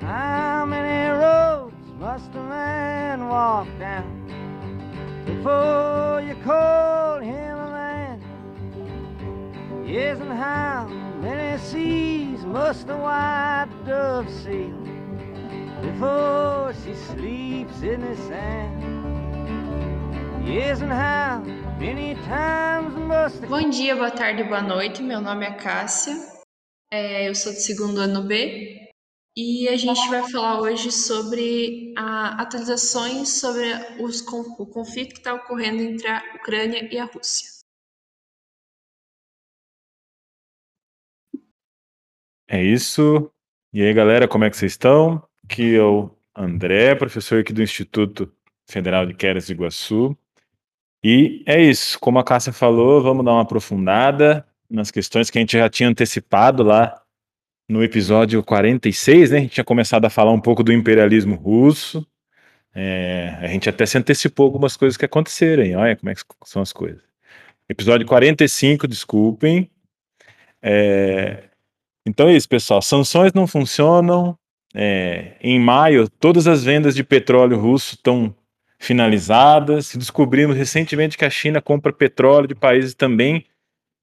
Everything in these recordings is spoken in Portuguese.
How many roads must a man walk down before you call him a man? Yes, and how many seas must a white dove sail before she sleeps in the sand? Yes, and how many times must Bom dia, boa tarde, boa noite. Meu nome é Cássia. É, eu sou do segundo ano B e a gente vai falar hoje sobre a, atualizações sobre os, o conflito que está ocorrendo entre a Ucrânia e a Rússia. É isso. E aí, galera, como é que vocês estão? Aqui é o André, professor aqui do Instituto Federal de Queras do Iguaçu. E é isso, como a Cássia falou, vamos dar uma aprofundada nas questões que a gente já tinha antecipado lá no episódio 46, né? A gente tinha começado a falar um pouco do imperialismo russo. É, a gente até se antecipou algumas coisas que aconteceram, hein? olha como é que são as coisas. Episódio 45, desculpem. É, então é isso, pessoal. Sanções não funcionam. É, em maio, todas as vendas de petróleo russo estão finalizadas. Descobrimos recentemente que a China compra petróleo de países também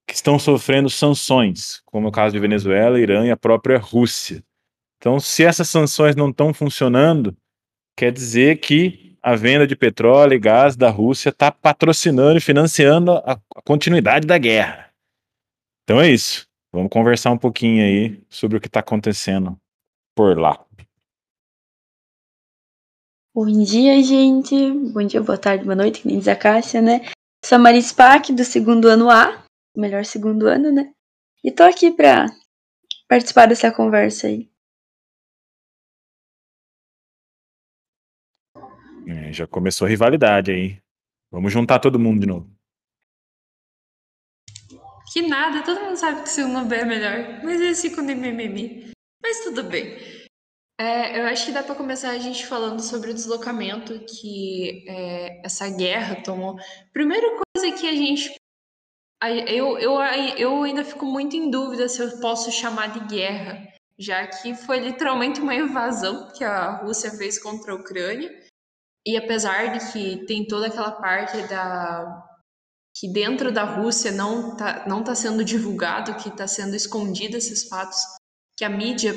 que estão sofrendo sanções, como é o caso de Venezuela, Irã e a própria Rússia. Então, se essas sanções não estão funcionando, quer dizer que a venda de petróleo e gás da Rússia está patrocinando e financiando a, continuidade da guerra. Então é isso. Vamos conversar um pouquinho aí sobre o que está acontecendo por lá. Bom dia, gente. Bom dia, boa tarde, boa noite, que nem diz a Cássia, né? Sou a Maris Pac, do segundo ano A, melhor segundo ano, né? E tô aqui pra participar dessa conversa aí. É, já começou a rivalidade aí. Vamos juntar todo mundo de novo. Que nada, todo mundo sabe que o segundo B é melhor. Mas eles ficam de mimimi. Mas tudo bem. É, eu acho que dá para começar a gente falando sobre o deslocamento que é, essa guerra tomou. Primeira coisa que a gente eu, eu, eu ainda fico muito em dúvida se eu posso chamar de guerra, já que foi literalmente uma invasão que a Rússia fez contra a Ucrânia. E apesar de que tem toda aquela parte da que dentro da Rússia não está não tá sendo divulgado, que está sendo escondido esses fatos, que a mídia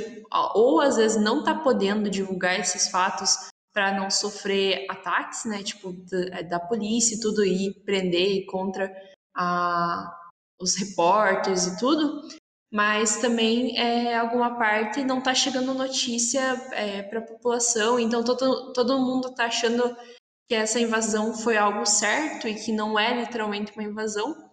ou às vezes não está podendo divulgar esses fatos para não sofrer ataques, né, tipo da, da polícia e tudo e prender contra a, os repórteres e tudo, mas também é, alguma parte não está chegando notícia é, para a população, então todo, todo mundo está achando que essa invasão foi algo certo e que não é literalmente uma invasão.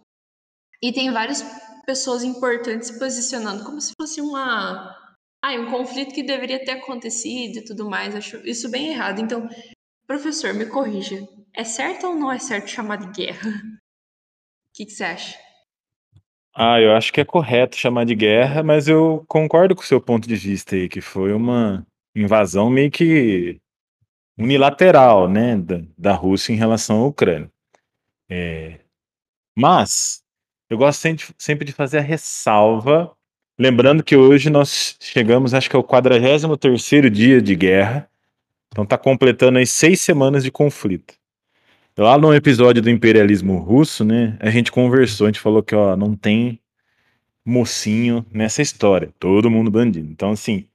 E tem várias pessoas importantes se posicionando como se fosse uma ah, um conflito que deveria ter acontecido e tudo mais. Acho isso bem errado. Então, professor, me corrija. É certo ou não é certo chamar de guerra? Que, que você acha? Ah, eu acho que é correto chamar de guerra, mas eu concordo com o seu ponto de vista aí, que foi uma invasão meio que unilateral, né, da, da Rússia em relação à Ucrânia. É, mas eu gosto sempre de fazer a ressalva, lembrando que hoje nós chegamos, acho que é o 43º dia de guerra, então está completando aí seis semanas de conflito. Lá no episódio do imperialismo russo, né, a gente conversou, a gente falou que ó, não tem mocinho nessa história, todo mundo bandido. Então, assim,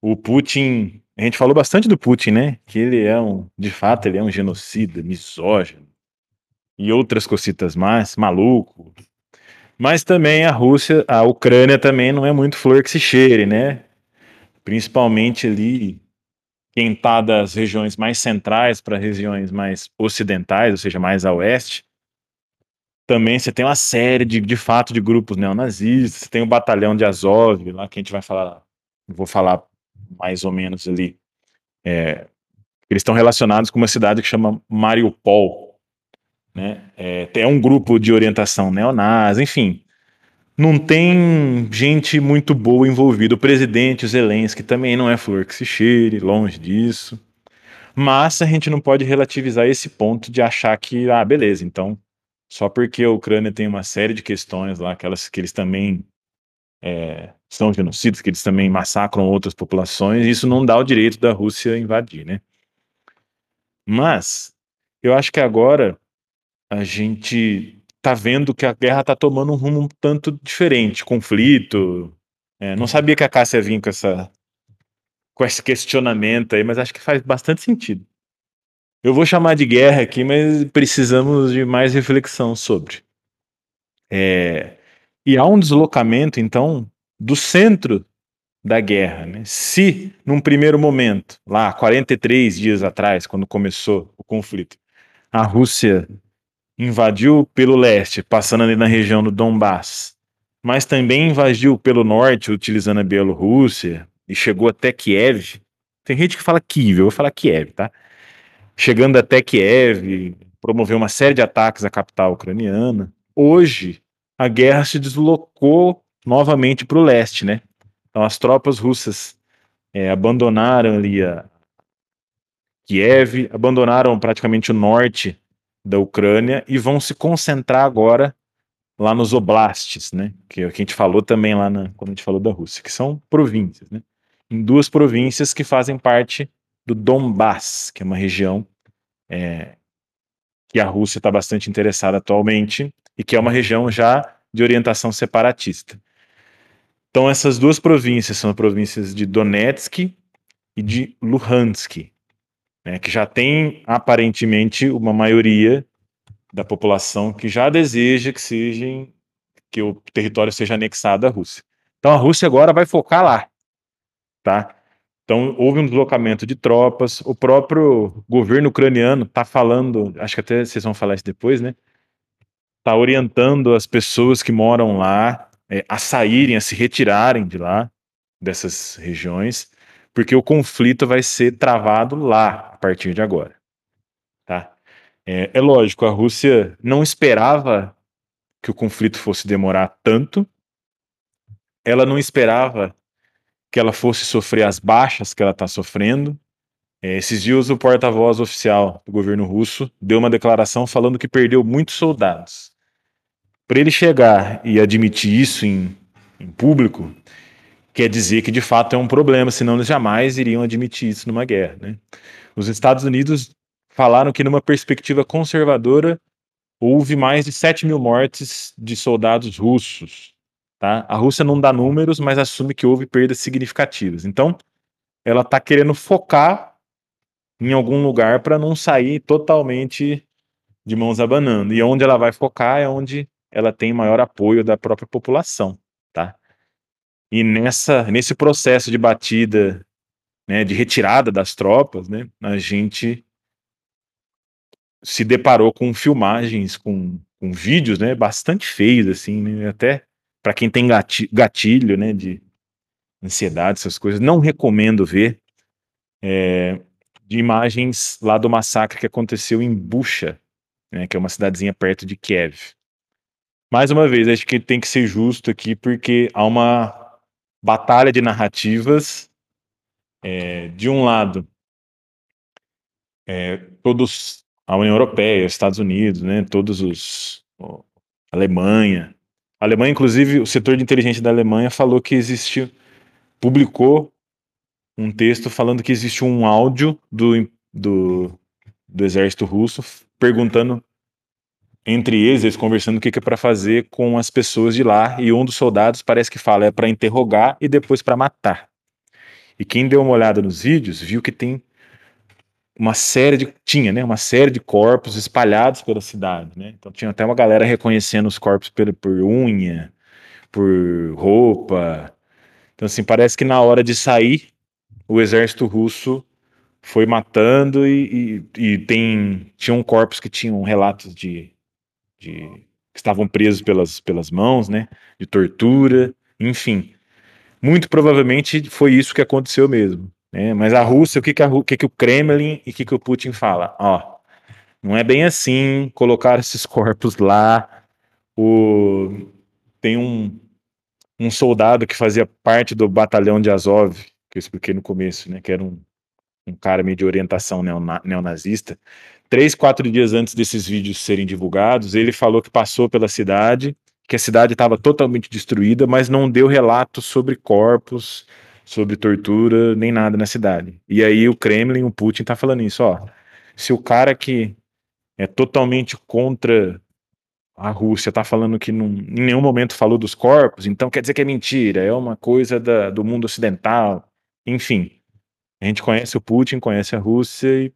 o Putin, a gente falou bastante do Putin, né, que ele é um, de fato, ele é um genocida, misógino e outras cositas mais, maluco. Mas também a Rússia, a Ucrânia também não é muito flor que se cheire, né? Principalmente ali quem está das regiões mais centrais para regiões mais ocidentais, ou seja, mais a oeste, também você tem uma série de, de fato de grupos neonazistas, você tem o batalhão de Azov, lá que a gente vai falar, vou falar mais ou menos ali, é, eles estão relacionados com uma cidade que chama Mariupol, né, é, é um grupo de orientação neonazi, enfim, não tem gente muito boa envolvida. O presidente, Zelensky, também não é flor que se cheire, longe disso. Mas a gente não pode relativizar esse ponto de achar que, ah, beleza, então, só porque a Ucrânia tem uma série de questões lá, aquelas que eles também é, são genocidas, que eles também massacram outras populações, isso não dá o direito da Rússia invadir, né? Mas eu acho que agora a gente tá vendo que a guerra tá tomando um rumo um tanto diferente, conflito. É, não sabia que a Cássia vinha com essa com esse questionamento aí, mas acho que faz bastante sentido. Eu vou chamar de guerra aqui, mas precisamos de mais reflexão sobre. É, e há um deslocamento, então, do centro da guerra. Né? Se, num primeiro momento, lá 43 dias atrás, quando começou o conflito, a Rússia invadiu pelo leste, passando ali na região do Donbass, mas também invadiu pelo norte, utilizando a Bielorrússia, e chegou até Kiev. Tem gente que fala Kiev, eu vou falar Kiev, tá? Chegando até Kiev, promoveu uma série de ataques à capital ucraniana. Hoje, a guerra se deslocou novamente para o leste, né? Então, as tropas russas é, abandonaram ali a Kiev, abandonaram praticamente o norte da Ucrânia e vão se concentrar agora lá nos oblastes, né? Que é que a gente falou também lá na, quando a gente falou da Rússia, que são províncias, né? Em duas províncias que fazem parte do Donbass, que é uma região é, que a Rússia está bastante interessada atualmente e que é uma região já de orientação separatista. Então essas duas províncias são as províncias de Donetsk e de Luhansk, né, que já tem aparentemente uma maioria da população que já deseja que seja que o território seja anexado à Rússia. Então a Rússia agora vai focar lá, tá? Então houve um deslocamento de tropas. O próprio governo ucraniano está falando, acho que até vocês vão falar isso depois, né? Está orientando as pessoas que moram lá é, a saírem, a se retirarem de lá, dessas regiões, porque o conflito vai ser travado lá a partir de agora. Tá? É, é lógico, a Rússia não esperava que o conflito fosse demorar tanto, ela não esperava que ela fosse sofrer as baixas que ela está sofrendo. É, esses dias o porta-voz oficial do governo russo deu uma declaração falando que perdeu muitos soldados. Para ele chegar e admitir isso em, em público, quer dizer que de fato é um problema, senão eles jamais iriam admitir isso numa guerra. Né? Os Estados Unidos falaram que, numa perspectiva conservadora, houve mais de 7 mil mortes de soldados russos. Tá? A Rússia não dá números, mas assume que houve perdas significativas. Então, ela está querendo focar em algum lugar para não sair totalmente de mãos abanando. E onde ela vai focar é onde ela tem maior apoio da própria população. Tá? E nessa, nesse processo de batida, né, de retirada das tropas, né, a gente se deparou com filmagens, com, com vídeos, né, bastante feios, assim, né, até para quem tem gatilho, né, de ansiedade, essas coisas, não recomendo ver, é, de imagens lá do massacre que aconteceu em Bucha, né, que é uma cidadezinha perto de Kiev. Mais uma vez, acho que tem que ser justo aqui, porque há uma batalha de narrativas. É, de um lado, é, todos a União Europeia, os Estados Unidos, né, todos os ó, Alemanha, a Alemanha, inclusive, o setor de inteligência da Alemanha falou que existiu, publicou um texto falando que existe um áudio do, do, do exército russo perguntando entre eles, eles conversando o que, que é para fazer com as pessoas de lá, e um dos soldados parece que fala é para interrogar e depois para matar. E quem deu uma olhada nos vídeos viu que tem uma série de tinha, né, uma série de corpos espalhados pela cidade, né? Então tinha até uma galera reconhecendo os corpos por, por unha, por roupa. Então assim, parece que na hora de sair, o exército russo foi matando e, e, e tem tinham corpos que tinham relatos de de que estavam presos pelas, pelas mãos, né, de tortura, enfim. Muito provavelmente foi isso que aconteceu mesmo. Né? Mas a Rússia, o que, que, a, o, que, que o Kremlin e o que, que o Putin fala? Ó, não é bem assim, colocar esses corpos lá. O, tem um, um soldado que fazia parte do batalhão de Azov, que eu expliquei no começo, né, que era um, um cara meio de orientação neona, neonazista, três, quatro dias antes desses vídeos serem divulgados, ele falou que passou pela cidade que a cidade estava totalmente destruída, mas não deu relatos sobre corpos, sobre tortura, nem nada na cidade. E aí o Kremlin, o Putin tá falando isso, ó. Se o cara que é totalmente contra a Rússia tá falando que em nenhum momento falou dos corpos, então quer dizer que é mentira, é uma coisa da, do mundo ocidental, enfim. A gente conhece o Putin, conhece a Rússia e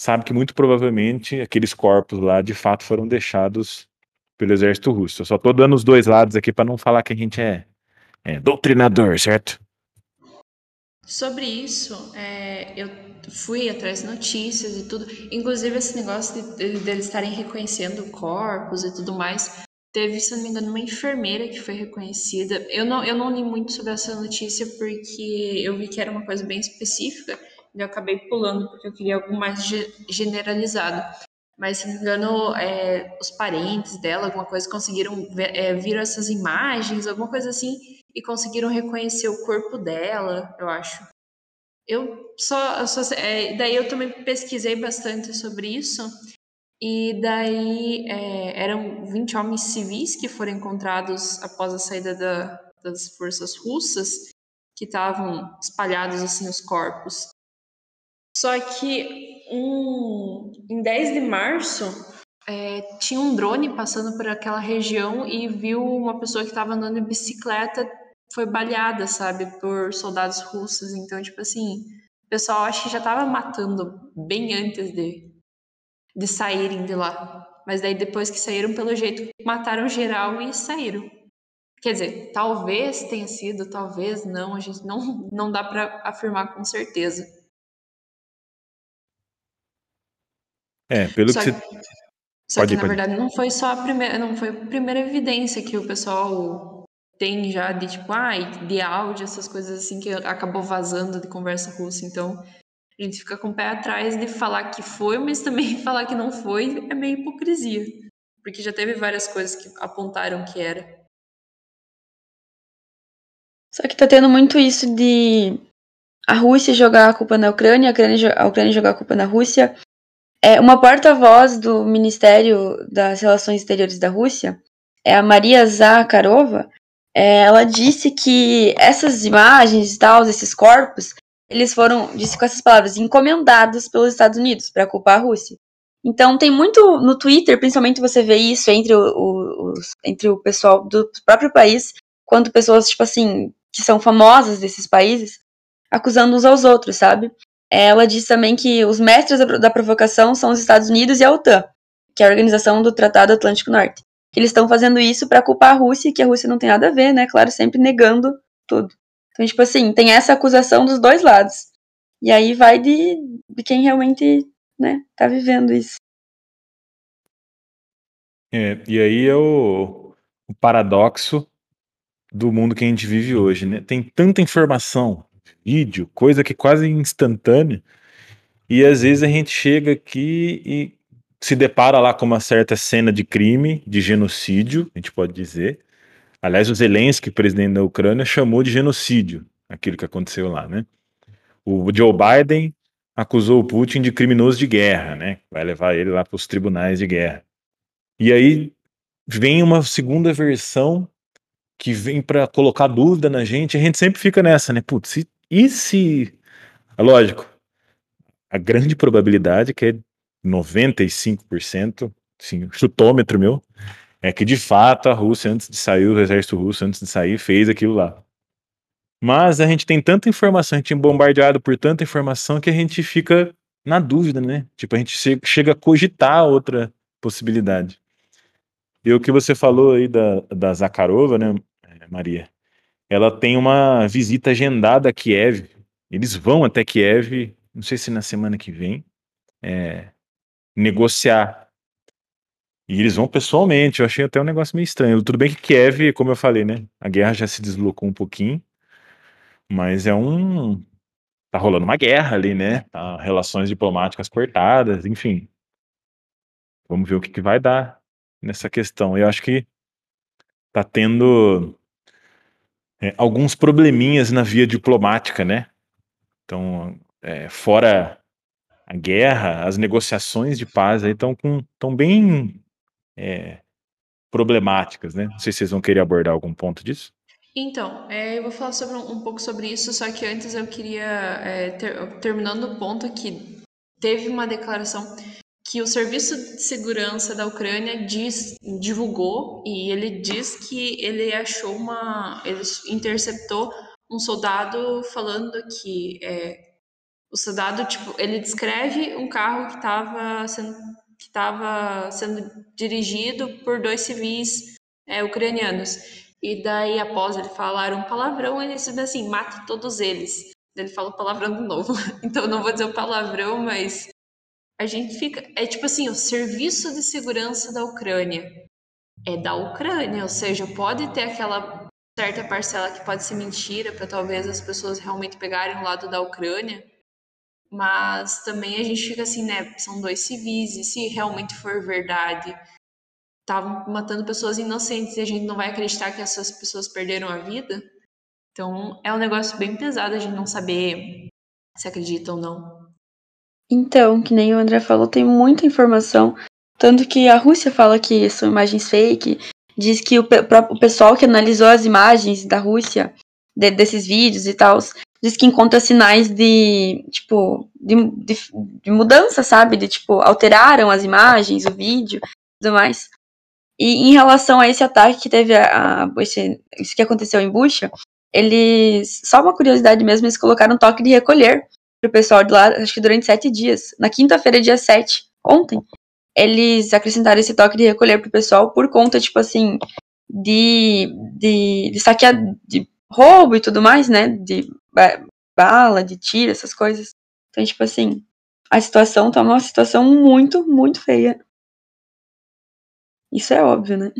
sabe que muito provavelmente aqueles corpos lá de fato foram deixados pelo exército russo. Eu só tô dando os dois lados aqui para não falar que a gente é, é doutrinador, certo? Sobre isso, é, eu fui atrás de notícias e tudo. Inclusive, esse negócio de, de, eles estarem reconhecendo corpos e tudo mais. Teve, se não me engano, uma enfermeira que foi reconhecida. Eu não, eu não li muito sobre essa notícia porque eu vi que era uma coisa bem específica eu acabei pulando porque eu queria algo mais generalizado. Mas, se não me engano, é, os parentes dela, alguma coisa, conseguiram ver, é, viram essas imagens, alguma coisa assim, e conseguiram reconhecer o corpo dela, eu acho. Eu só, só é, daí eu também pesquisei bastante sobre isso e daí é, eram 20 homens civis que foram encontrados após a saída da, das forças russas que estavam espalhados assim os corpos. Só que um, em 10 de março é, tinha um drone passando por aquela região e viu uma pessoa que estava andando de bicicleta foi baleada, sabe, por soldados russos. Então, tipo assim, o pessoal acho que já estava matando bem antes de, de saírem de lá. Mas daí depois que saíram, pelo jeito, mataram geral e saíram. Quer dizer, talvez tenha sido, talvez não, a gente não, não dá para afirmar com certeza. É, pelo só que, que você... Só pode, que, na pode. verdade, não foi só a primeira, não foi a primeira evidência que o pessoal tem já de tipo, ah, de áudio, essas coisas assim que acabou vazando de conversa russa. Então, a gente fica com o pé atrás de falar que foi, mas também falar que não foi é meio hipocrisia. Porque já teve várias coisas que apontaram que era. Só que tá tendo muito isso de a Rússia jogar a culpa na Ucrânia, a Ucrânia, a Ucrânia jogar a culpa na Rússia. É, uma porta-voz do Ministério das Relações Exteriores da Rússia, é a Maria Zakharova, é, ela disse que essas imagens e tal, esses corpos, eles foram, disse com essas palavras, encomendados pelos Estados Unidos para culpar a Rússia. Então tem muito no Twitter, principalmente você vê isso entre o, o, entre o pessoal do próprio país, quanto pessoas, tipo assim, que são famosas desses países, acusando uns aos outros, sabe? Ela disse também que os mestres da, da provocação são os Estados Unidos e a OTAN, que é a Organização do Tratado Atlântico Norte. Que eles estão fazendo isso para culpar a Rússia, que a Rússia não tem nada a ver, né? Claro, sempre negando tudo. Então, tipo assim, tem essa acusação dos dois lados. E aí vai de, de quem realmente, né, tá vivendo isso. É, e aí é o, o paradoxo do mundo que a gente vive hoje, né? Tem tanta informação, vídeo, coisa que quase instantânea, e às vezes a gente chega aqui e se depara lá com uma certa cena de crime, de genocídio, a gente pode dizer. Aliás, o Zelensky, presidente da Ucrânia, chamou de genocídio aquilo que aconteceu lá, né? O Joe Biden acusou o Putin de criminoso de guerra, né? Vai levar ele lá para os tribunais de guerra. E aí vem uma segunda versão que vem para colocar dúvida na gente, a gente sempre fica nessa, né? Putz, e, e se. Lógico, a grande probabilidade, que é 95%, sim, chutômetro meu, é que de fato a Rússia, antes de sair, o exército russo, antes de sair, fez aquilo lá. Mas a gente tem tanta informação, a gente é bombardeado por tanta informação que a gente fica na dúvida, né? Tipo, a gente chega a cogitar outra possibilidade. E o que você falou aí da, da Zakharova, né, Maria? Ela tem uma visita agendada a Kiev. Eles vão até Kiev, não sei se na semana que vem. É, negociar. E eles vão pessoalmente, eu achei até um negócio meio estranho. Tudo bem que Kiev, como eu falei, né? A guerra já se deslocou um pouquinho, mas é um. Tá rolando uma guerra ali, né? Tá, relações diplomáticas cortadas, enfim. Vamos ver o que, que vai dar nessa questão. Eu acho que tá tendo é, alguns probleminhas na via diplomática, né? Então, é, fora a guerra, as negociações de paz aí estão estão bem é, problemáticas, né? Não sei se vocês vão querer abordar algum ponto disso. Então, é, eu vou falar sobre um, um, pouco sobre isso, só que antes eu queria, é, ter, terminando o ponto que teve uma declaração que o Serviço de Segurança da Ucrânia diz, divulgou e ele diz que ele achou uma, ele interceptou um soldado falando que é, o soldado tipo, ele descreve um carro que estava sendo que estava sendo dirigido por dois civis é, ucranianos. E daí, após ele falar um palavrão, ele diz assim: mate todos eles. Ele fala o palavrão de novo. Então, não vou dizer o palavrão, mas a gente fica. É tipo assim: o serviço de segurança da Ucrânia é da Ucrânia, ou seja, pode ter aquela certa parcela que pode ser mentira para talvez as pessoas realmente pegarem o lado da Ucrânia, mas também a gente fica assim, né? São dois civis, e se realmente for verdade, estavam matando pessoas inocentes e a gente não vai acreditar que essas pessoas perderam a vida? Então é um negócio bem pesado a gente não saber se acredita ou não. Então, que nem o André falou, tem muita informação. Tanto que a Rússia fala que são imagens fake, diz que o, o pessoal que analisou as imagens da Rússia, de, desses vídeos e tal, diz que encontra sinais de, tipo, de, de, de, mudança, sabe? De, tipo, alteraram as imagens, o vídeo, tudo mais. E em relação a esse ataque que teve, a, a esse, isso que aconteceu em Bucha, eles, só uma curiosidade mesmo, eles colocaram um toque de recolher pro pessoal de lá, acho que durante sete dias. Na quinta-feira, dia 7, ontem, eles acrescentaram esse toque de recolher pro pessoal por conta, tipo assim, de, de, de saquear, de roubo e tudo mais, né? De bala, de tiro, essas coisas. Então, tipo assim, a situação tá uma situação muito, muito feia. Isso é óbvio, né?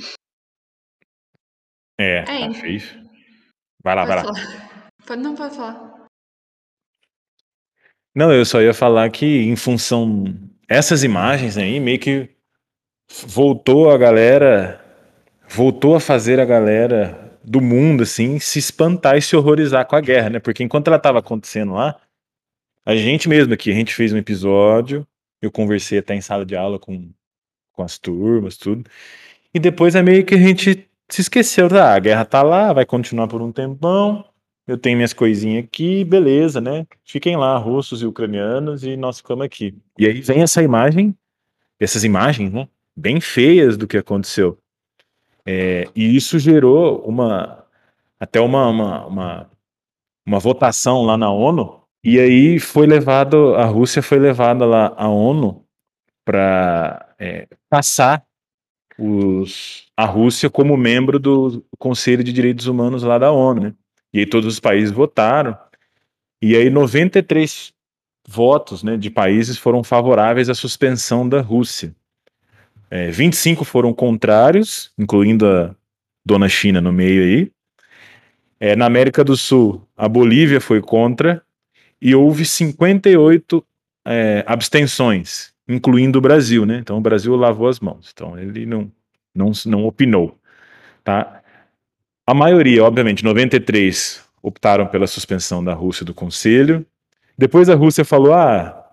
É, é tá feio. Vai lá, pode vai lá. Pode, não, pode falar. Não, eu só ia falar que em função essas imagens aí, meio que voltou a galera, voltou a fazer a galera do mundo, assim, se espantar e se horrorizar com a guerra, né? Porque enquanto ela estava acontecendo lá, a gente mesmo aqui, a gente fez um episódio, eu conversei até em sala de aula com, com as turmas, tudo, e depois é meio que a gente se esqueceu, tá? A guerra tá lá, vai continuar por um tempão, eu tenho minhas coisinhas aqui, beleza, né? Fiquem lá, russos e ucranianos, e nós ficamos aqui. E aí vem essa imagem, essas imagens, né? Bem feias do que aconteceu. É, e isso gerou uma até uma, uma, uma, uma, votação lá na ONU, e aí foi levado, a Rússia foi levada lá à ONU para é, passar os, a Rússia como membro do Conselho de Direitos Humanos lá da ONU, né? E aí todos os países votaram, e aí 93 votos né, de países foram favoráveis à suspensão da Rússia. É, 25 foram contrários, incluindo a dona China no meio aí. É, na América do Sul, a Bolívia foi contra e houve 58 é, abstenções, incluindo o Brasil, né? Então o Brasil lavou as mãos. Então ele não, não, não opinou, tá? A maioria, obviamente, 93 optaram pela suspensão da Rússia do Conselho. Depois a Rússia falou: ah,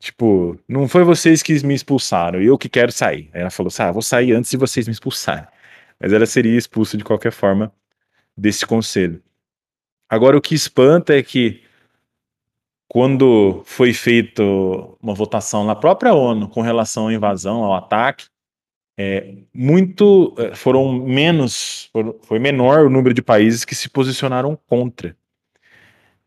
Tipo, não foi vocês que me expulsaram, eu que quero sair. Aí ela falou: ah, vou sair antes de vocês me expulsarem. Mas ela seria expulsa de qualquer forma desse conselho. Agora, o que espanta é que, quando foi feita uma votação na própria ONU com relação à invasão, ao ataque, é, muito é, foram menos, foi menor o número de países que se posicionaram contra.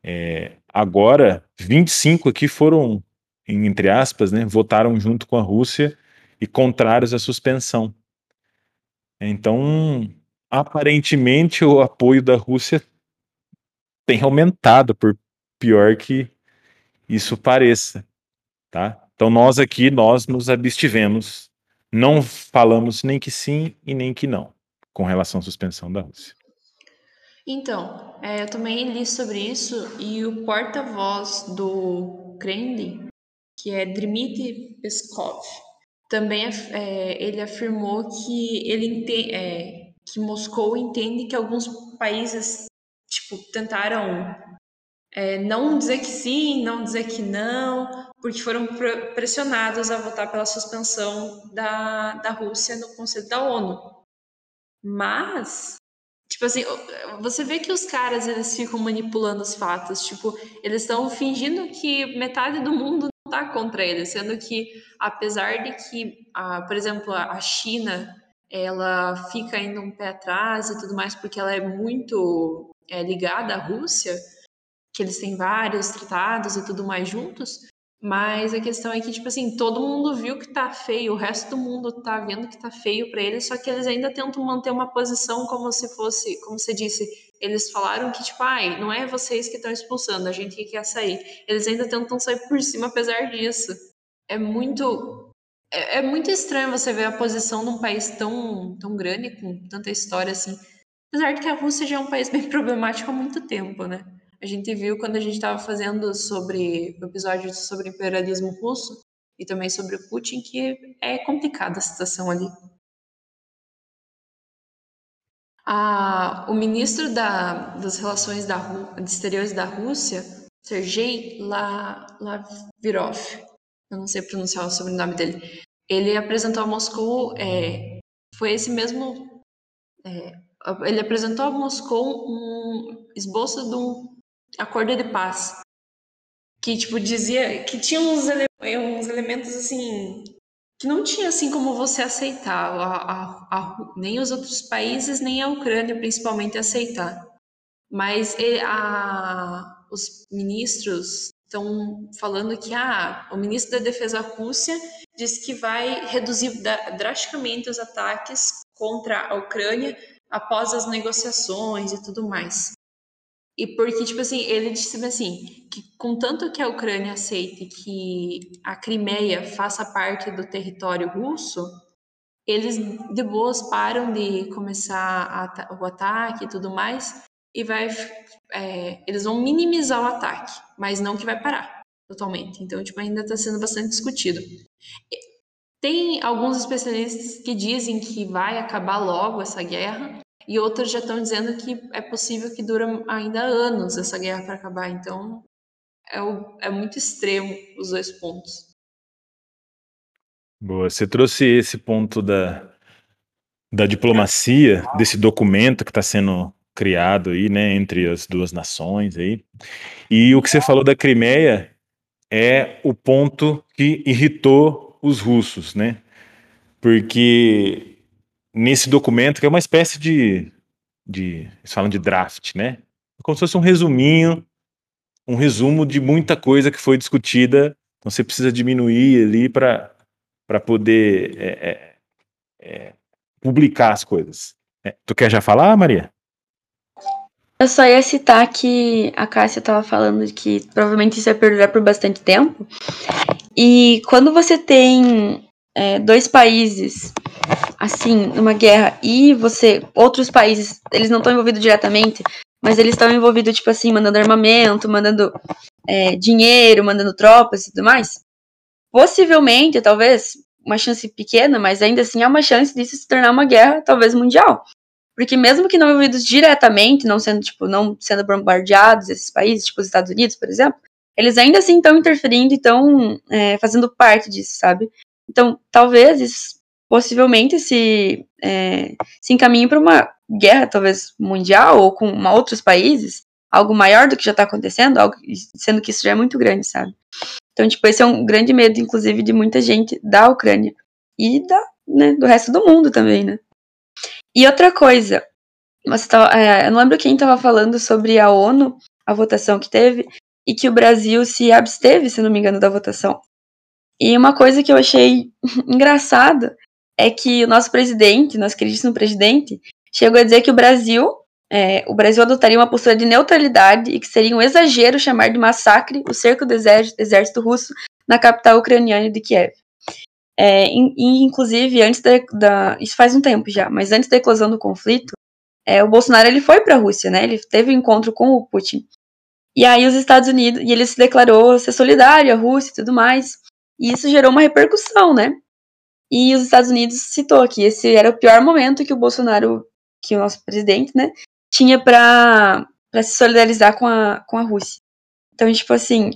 É, agora, 25 aqui foram entre aspas, né, votaram junto com a Rússia e contrários à suspensão. Então, aparentemente, o apoio da Rússia tem aumentado, por pior que isso pareça, tá? Então, nós aqui, nós nos abstivemos, não falamos nem que sim e nem que não, com relação à suspensão da Rússia. Então, é, eu também li sobre isso e o porta-voz do Kremlin que é Dmitry Peskov. Também é, ele afirmou que ele entende, é, que Moscou entende que alguns países tipo tentaram é, não dizer que sim, não dizer que não, porque foram pressionados a votar pela suspensão da, da Rússia no Conselho da ONU. Mas, tipo assim, você vê que os caras eles ficam manipulando os fatos. Tipo, eles estão fingindo que metade do mundo não tá contra eles, sendo que, apesar de que, a, por exemplo, a China ela fica ainda um pé atrás e tudo mais, porque ela é muito é, ligada à Rússia, que eles têm vários tratados e tudo mais juntos. Mas a questão é que, tipo assim, todo mundo viu que tá feio, o resto do mundo tá vendo que tá feio para eles, só que eles ainda tentam manter uma posição como se fosse, como você disse, eles falaram que, tipo, ai, não é vocês que estão expulsando, a gente que quer sair. Eles ainda tentam sair por cima apesar disso. É muito. É, é muito estranho você ver a posição de um país tão, tão grande, com tanta história assim. Apesar de que a Rússia já é um país bem problemático há muito tempo, né? A gente viu quando a gente estava fazendo sobre o episódio sobre imperialismo russo e também sobre o Putin que é complicada a situação ali. o ministro da, das relações da, exteriores da Rússia, Sergei Lavrov, eu não sei pronunciar o sobrenome dele, ele apresentou a Moscou, é, foi esse mesmo, é, ele apresentou a Moscou um esboço de um acordo de paz. Que, tipo, dizia que tinha uns, ele uns elementos, assim, que não tinha, assim, como você aceitar. A, a, a, nem os outros países, nem a Ucrânia, principalmente, aceitar. Mas os ministros estão falando que ah, o ministro da Defesa Rússia disse que vai reduzir drasticamente os ataques contra a Ucrânia após as negociações e tudo mais. E porque, tipo assim, ele disse assim, que contanto que a Ucrânia aceite que a Crimeia faça parte do território russo, eles de boas param de começar a, o ataque e tudo mais, e vai, é, eles vão minimizar o ataque, mas não que vai parar totalmente. Então, tipo, ainda está sendo bastante discutido. Tem alguns especialistas que dizem que vai acabar logo essa guerra, e outros já estão dizendo que é possível que dure ainda anos essa guerra para acabar. Então é, o, é muito extremo os dois pontos. Boa, você trouxe esse ponto da, da diplomacia, desse documento que está sendo criado aí, né, entre as duas nações aí. E o que você falou da Crimeia é o ponto que irritou os russos, né? Porque nesse documento, que é uma espécie de, de. Eles falam de draft, né? Como se fosse um resuminho, um resumo de muita coisa que foi discutida. Então você precisa diminuir ali para poder é, é, é, publicar as coisas. É, tu quer já falar, Maria? Eu só ia citar que a Cássia estava falando que provavelmente isso vai perdurar por bastante tempo. E quando você tem é, dois países assim, numa guerra e você, outros países, eles não estão envolvidos diretamente, mas eles estão envolvidos, tipo assim, mandando armamento, mandando é, dinheiro, mandando tropas e tudo mais, possivelmente, talvez, uma chance pequena, mas ainda assim há uma chance disso se tornar uma guerra, talvez mundial. Porque mesmo que não envolvidos diretamente, não sendo, tipo, não sendo bombardeados esses países, tipo os Estados Unidos, por exemplo, eles ainda assim estão interferindo e estão é, fazendo parte disso, sabe? Então, talvez isso possivelmente se, é, se encaminhe para uma guerra, talvez mundial, ou com uma, outros países, algo maior do que já está acontecendo, algo, sendo que isso já é muito grande, sabe? Então, tipo, esse é um grande medo, inclusive, de muita gente da Ucrânia e da, né, do resto do mundo também, né? E outra coisa, você tava, é, eu não lembro quem estava falando sobre a ONU, a votação que teve, e que o Brasil se absteve, se não me engano, da votação. E uma coisa que eu achei engraçada é que o nosso presidente, nosso queridíssimo presidente, chegou a dizer que o Brasil, é, o Brasil adotaria uma postura de neutralidade e que seria um exagero chamar de massacre o cerco do exército, exército russo na capital ucraniana de Kiev. É, e, inclusive, antes da, da, Isso faz um tempo já, mas antes da eclosão do conflito, é, o Bolsonaro ele foi para a Rússia, né? Ele teve um encontro com o Putin. E aí os Estados Unidos. E ele se declarou ser solidário à Rússia e tudo mais. E isso gerou uma repercussão, né? E os Estados Unidos citou que esse era o pior momento que o Bolsonaro, que o nosso presidente, né, tinha para se solidarizar com a, com a Rússia. Então, tipo assim,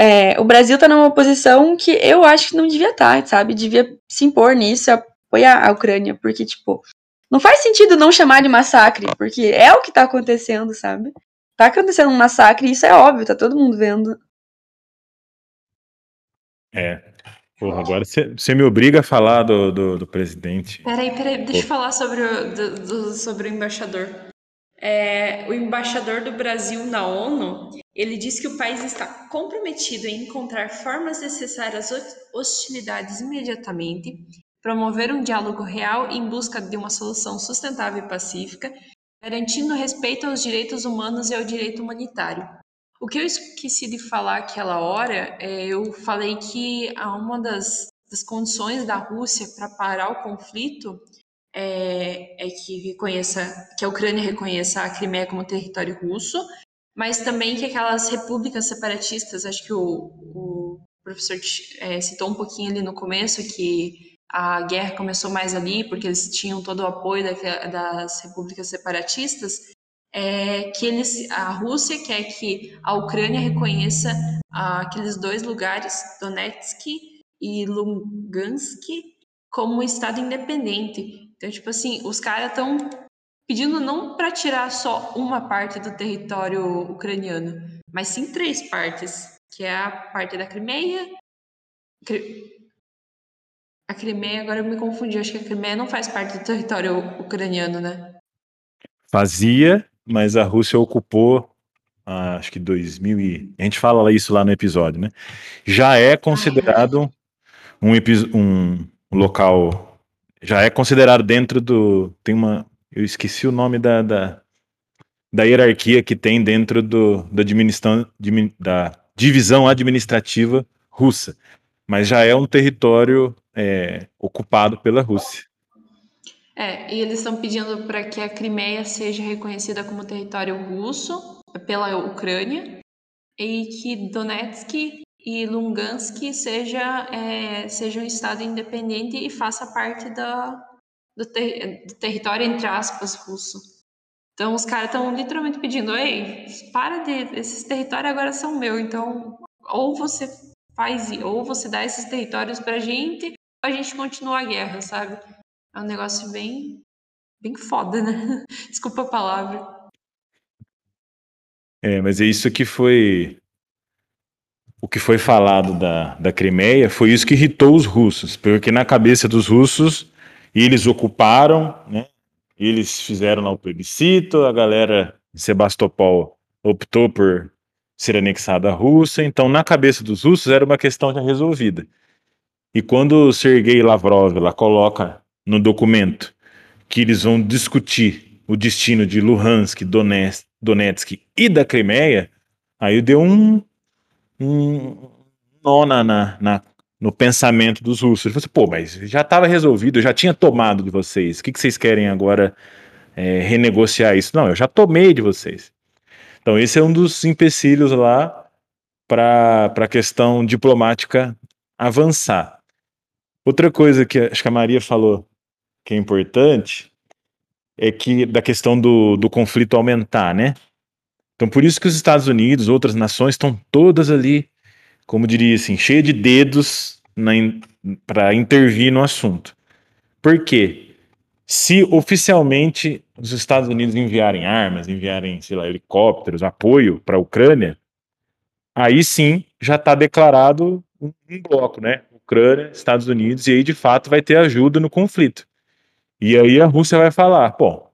é, o Brasil tá numa posição que eu acho que não devia estar, tá, sabe? Devia se impor nisso, apoiar a Ucrânia, porque, tipo, Não faz sentido não chamar de massacre, porque é o que tá acontecendo, sabe? Tá acontecendo um massacre, isso é óbvio, tá todo mundo vendo. É. Porra, agora você me obriga a falar do, do, do presidente. Peraí, peraí, deixa eu falar sobre o, do, do, sobre o embaixador. É, o embaixador do Brasil na ONU, ele diz que o país está comprometido em encontrar formas necessárias às hostilidades imediatamente, promover um diálogo real em busca de uma solução sustentável e pacífica, garantindo respeito aos direitos humanos e ao direito humanitário. O que eu esqueci de falar aquela hora, é, eu falei que uma das, das condições da Rússia para parar o conflito é, é, que reconheça que a Ucrânia reconheça a Crimeia como território russo, mas também que aquelas repúblicas separatistas, acho que o, o professor é, citou um pouquinho ali no começo que a guerra começou mais ali porque eles tinham todo o apoio da, das repúblicas separatistas é que eles, a Rússia quer que a Ucrânia reconheça ah, aqueles dois lugares, Donetsk e Lugansk, como um estado independente. Então, tipo assim, os caras estão pedindo não para tirar só uma parte do território ucraniano, mas sim três partes, que é a parte da Crimeia. A Crimeia, agora eu me confundi, acho que a Crimeia não faz parte do território ucraniano, né? Fazia, mas a Rússia ocupou, ah, acho que 2000 e... A gente fala isso lá no episódio, né? Já é considerado um, um local... Já é considerado dentro do... Tem uma... Eu esqueci o nome da, da, da hierarquia que tem dentro do, administra, da divisão administrativa russa. Mas já é um território é, ocupado pela Rússia. É, e eles estão pedindo para que a Crimeia seja reconhecida como território russo pela Ucrânia e que Donetsk e Lugansk seja, é, seja um estado independente e faça parte da, do, ter, do território, entre aspas, russo. Então os caras estão literalmente pedindo, ei, para de. Esses territórios agora são meus, então ou você faz, ou você dá esses territórios pra gente, ou a gente continua a guerra, sabe? É um negócio bem, bem foda, né? Desculpa a palavra. É, mas é isso que foi. O que foi falado da, da Crimeia foi isso que irritou os russos, porque na cabeça dos russos, eles ocuparam, né? Eles fizeram lá o plebiscito, a galera de Sebastopol optou por ser anexada à Rússia, então na cabeça dos russos era uma questão já resolvida. E quando o Sergei Lavrov lá coloca no documento que eles vão discutir o destino de Luhansk, Donetsk, Donetsk e da Crimeia, aí deu um, um nó na, na, na, no pensamento dos russos. Ele falou assim, pô, mas já estava resolvido, eu já tinha tomado de vocês, o que, que vocês querem agora é, renegociar isso? Não, eu já tomei de vocês. Então esse é um dos empecilhos lá para a questão diplomática avançar. Outra coisa que acho que a Maria falou que é importante é que da questão do, do conflito aumentar, né? Então, por isso que os Estados Unidos, outras nações, estão todas ali, como diria assim, cheias de dedos para intervir no assunto. Por quê? Se oficialmente os Estados Unidos enviarem armas, enviarem, sei lá, helicópteros, apoio para a Ucrânia, aí sim já está declarado um bloco, né? Ucrânia, Estados Unidos, e aí de fato vai ter ajuda no conflito. E aí a Rússia vai falar: bom,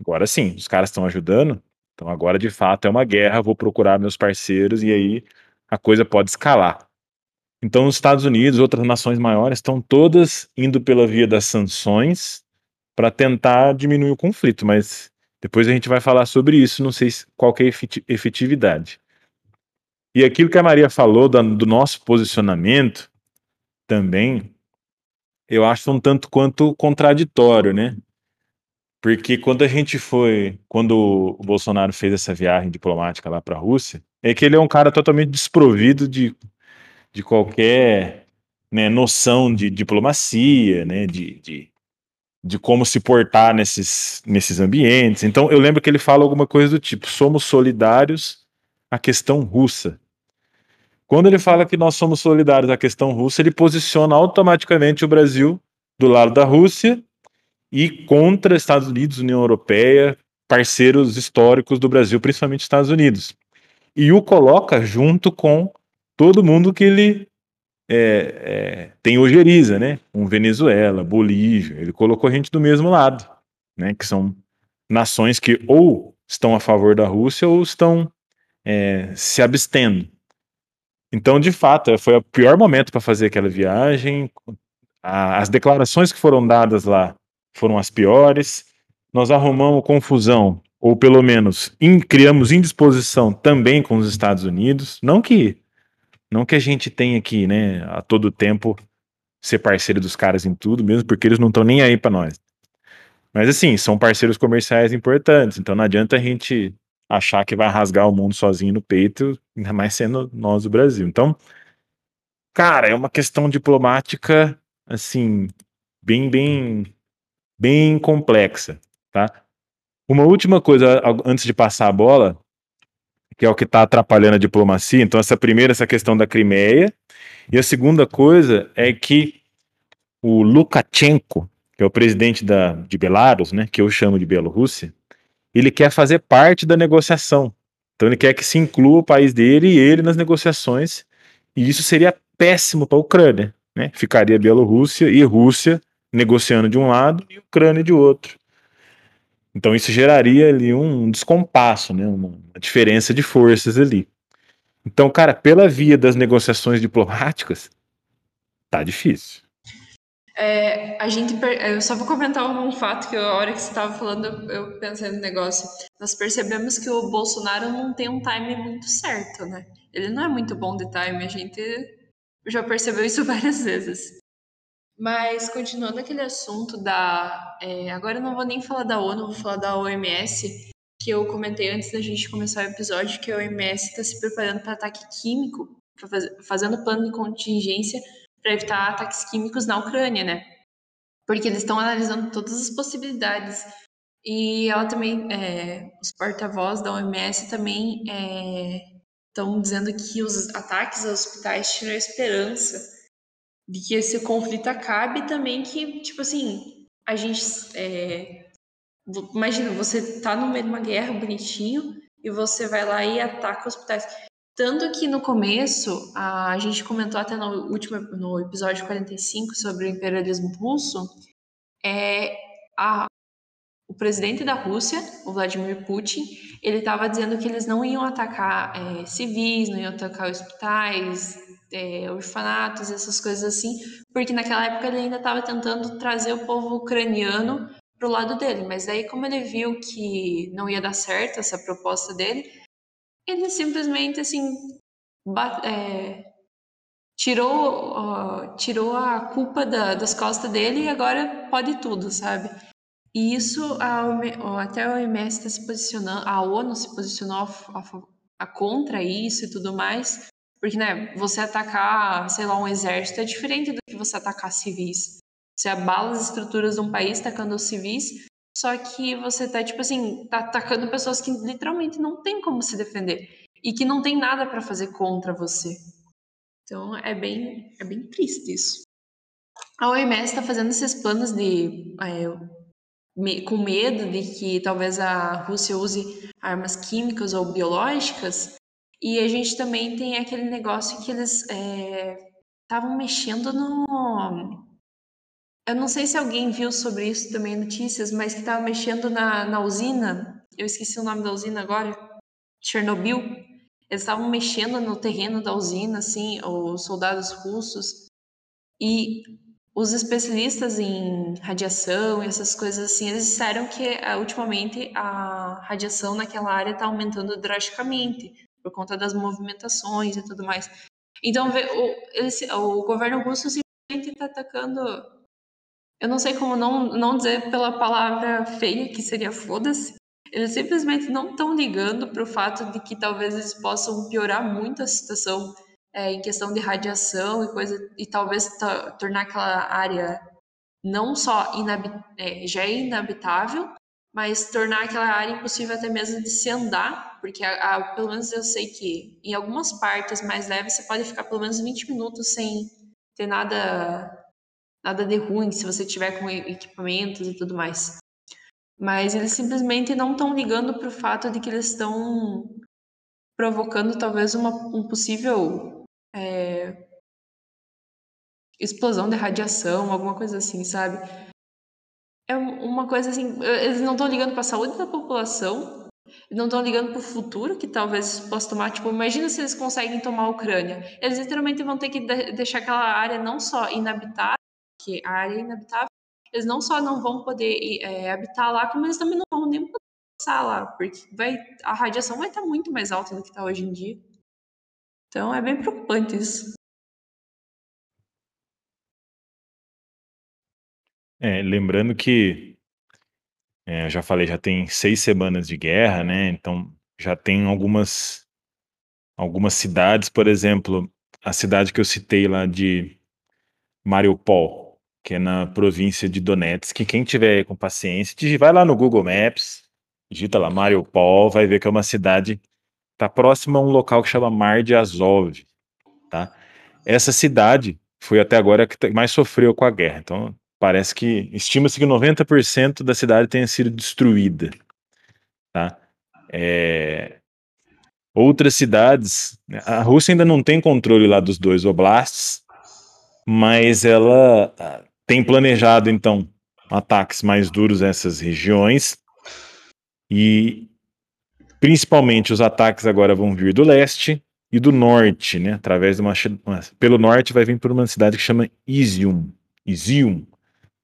agora sim, os caras estão ajudando, então agora de fato é uma guerra, vou procurar meus parceiros e aí a coisa pode escalar. Então os Estados Unidos, outras nações maiores, estão todas indo pela via das sanções para tentar diminuir o conflito, mas depois a gente vai falar sobre isso, não sei qual é a efetividade. E aquilo que a Maria falou do nosso posicionamento também, eu acho um tanto quanto contraditório, né? Porque quando a gente foi, quando o Bolsonaro fez essa viagem diplomática lá para a Rússia, é que ele é um cara totalmente desprovido de, de qualquer né, noção de diplomacia, né, de, de, de como se portar nesses, nesses ambientes. Então eu lembro que ele fala alguma coisa do tipo: somos solidários à questão russa. Quando ele fala que nós somos solidários à questão russa, ele posiciona automaticamente o Brasil do lado da Rússia e contra Estados Unidos, União Europeia, parceiros históricos do Brasil, principalmente Estados Unidos. E o coloca junto com todo mundo que ele é, é, tem ojeriza, né? Um Venezuela, Bolívia, ele colocou a gente do mesmo lado, né? Que são nações que ou estão a favor da Rússia ou estão é, se abstendo. Então, de fato, foi o pior momento para fazer aquela viagem. As declarações que foram dadas lá foram as piores. Nós arrumamos confusão, ou pelo menos in, criamos indisposição também com os Estados Unidos. Não que não que a gente tenha que, né, a todo tempo ser parceiro dos caras em tudo, mesmo porque eles não estão nem aí para nós. Mas assim, são parceiros comerciais importantes, então não adianta a gente achar que vai rasgar o mundo sozinho no peito, ainda mais sendo nós o Brasil. Então, cara, é uma questão diplomática assim, bem bem bem complexa, tá? Uma última coisa antes de passar a bola, que é o que está atrapalhando a diplomacia. Então, essa primeira, essa questão da Crimeia. E a segunda coisa é que o Lukashenko, que é o presidente da, de Belarus, né, que eu chamo de Bielorrússia, ele quer fazer parte da negociação. Então, ele quer que se inclua o país dele e ele nas negociações. E isso seria péssimo para a Ucrânia. Né? Ficaria Bielorrússia e Rússia negociando de um lado e Ucrânia de outro. Então isso geraria ali um descompasso, né, uma diferença de forças ali. Então, cara, pela via das negociações diplomáticas, tá difícil. É, a gente, eu só vou comentar um fato que a hora que você estava falando eu pensei no negócio. Nós percebemos que o Bolsonaro não tem um time muito certo, né? Ele não é muito bom de time, a gente já percebeu isso várias vezes. Mas continuando aquele assunto da. É, agora eu não vou nem falar da ONU, vou falar da OMS, que eu comentei antes da gente começar o episódio, que a OMS está se preparando para ataque químico, faz, fazendo plano de contingência para evitar ataques químicos na Ucrânia, né? Porque eles estão analisando todas as possibilidades. E ela também, é, os porta-voz da OMS também estão é, dizendo que os ataques aos hospitais tiram a esperança de que esse conflito acabe também que, tipo assim, a gente. É, imagina, você tá no meio de uma guerra bonitinho e você vai lá e ataca hospitais. Tanto que no começo, a gente comentou até no último no episódio 45 sobre o imperialismo russo, é, a, o presidente da Rússia, o Vladimir Putin, ele estava dizendo que eles não iam atacar é, civis, não iam atacar hospitais, é, orfanatos, essas coisas assim, porque naquela época ele ainda estava tentando trazer o povo ucraniano pro lado dele, mas aí como ele viu que não ia dar certo essa proposta dele, ele simplesmente assim é, tirou uh, tirou a culpa da, das costas dele e agora pode tudo, sabe? E isso a, até a OMS está se posicionando, a ONU se posicionou a, a contra isso e tudo mais, porque, né, você atacar, sei lá, um exército é diferente do que você atacar civis. Você abala as estruturas de um país atacando os civis, só que você tá, tipo assim, tá atacando pessoas que literalmente não tem como se defender e que não tem nada para fazer contra você. Então é bem, é bem triste isso. A OMS está fazendo esses planos de é, me, com medo de que talvez a Rússia use armas químicas ou biológicas e a gente também tem aquele negócio que eles estavam é, mexendo no. Eu não sei se alguém viu sobre isso também notícias, mas que estavam mexendo na, na usina. Eu esqueci o nome da usina agora. Chernobyl. Eles estavam mexendo no terreno da usina, assim, os soldados russos. E os especialistas em radiação e essas coisas assim, eles disseram que uh, ultimamente a radiação naquela área está aumentando drasticamente por conta das movimentações e tudo mais. Então, o, o governo russo simplesmente está atacando. Eu não sei como não, não dizer pela palavra feia, que seria foda-se. Eles simplesmente não estão ligando para o fato de que talvez eles possam piorar muito a situação é, em questão de radiação e coisa, e talvez tornar aquela área não só é, já é inabitável, mas tornar aquela área impossível até mesmo de se andar, porque a, a, pelo menos eu sei que em algumas partes mais leves você pode ficar pelo menos 20 minutos sem ter nada nada de ruim se você tiver com equipamentos e tudo mais. Mas eles simplesmente não estão ligando para o fato de que eles estão provocando talvez uma um possível é, explosão de radiação, alguma coisa assim, sabe? É uma coisa assim, eles não estão ligando para a saúde da população, não estão ligando para o futuro que talvez possa tomar. Tipo, imagina se eles conseguem tomar a Ucrânia. Eles literalmente vão ter que deixar aquela área não só inabitável, que a área é inabitável, eles não só não vão poder é, habitar lá, como eles também não vão nem poder passar lá, porque vai, a radiação vai estar muito mais alta do que está hoje em dia. Então é bem preocupante isso. É, lembrando que, é, já falei, já tem seis semanas de guerra, né? Então já tem algumas, algumas cidades, por exemplo, a cidade que eu citei lá de Mariupol, que é na província de Donetsk. Quem tiver com paciência, vai lá no Google Maps, digita lá Mariupol, vai ver que é uma cidade está próxima a um local que chama Mar de Azov, tá? Essa cidade foi até agora que mais sofreu com a guerra. Então, parece que estima-se que 90% da cidade tenha sido destruída. Tá? É... Outras cidades, né, a Rússia ainda não tem controle lá dos dois oblasts, mas ela tem planejado então ataques mais duros nessas regiões e principalmente os ataques agora vão vir do leste e do norte, né? Através de uma pelo norte vai vir por uma cidade que chama Izium, Izium,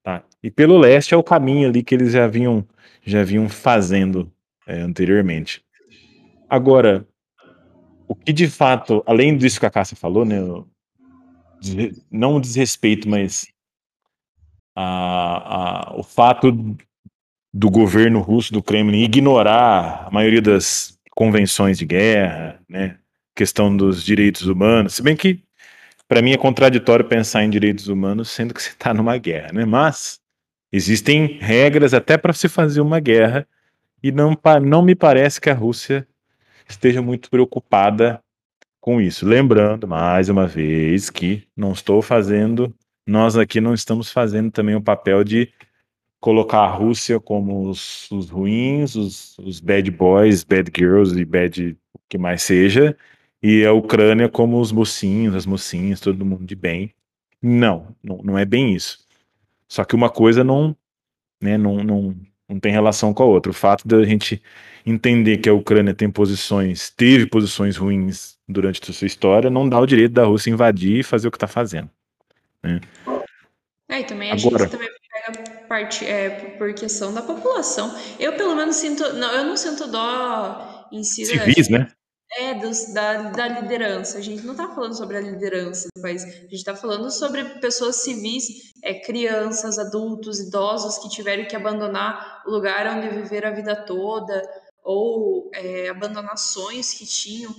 Tá? E pelo leste é o caminho ali que eles já vinham, já vinham fazendo é, anteriormente. Agora, o que de fato, além disso que a Cássia falou, né, não o desrespeito, mas a, a, o fato do governo russo, do Kremlin, ignorar a maioria das convenções de guerra, né, questão dos direitos humanos, se bem que para mim é contraditório pensar em direitos humanos sendo que você está numa guerra, né? Mas existem regras até para se fazer uma guerra e não, não me parece que a Rússia esteja muito preocupada com isso. Lembrando, mais uma vez, que não estou fazendo, nós aqui não estamos fazendo também o papel de colocar a Rússia como os, os ruins, os, os bad boys, bad girls e bad o que mais seja, e a Ucrânia como os mocinhos, as mocinhas, todo mundo de bem. Não, não, não é bem isso. Só que uma coisa não, né, não, não, não tem relação com a outra. O fato da gente entender que a Ucrânia tem posições, teve posições ruins durante a sua história, não dá o direito da Rússia invadir e fazer o que está fazendo. Né? É, e também a Agora, gente também pega parte é, por questão da população. Eu pelo menos sinto, não, eu não sinto dó em si. Civis, né? É, dos, da, da liderança. A gente não está falando sobre a liderança do país, a gente está falando sobre pessoas civis, é, crianças, adultos, idosos que tiveram que abandonar o lugar onde viveram a vida toda, ou é, abandonar sonhos que tinham.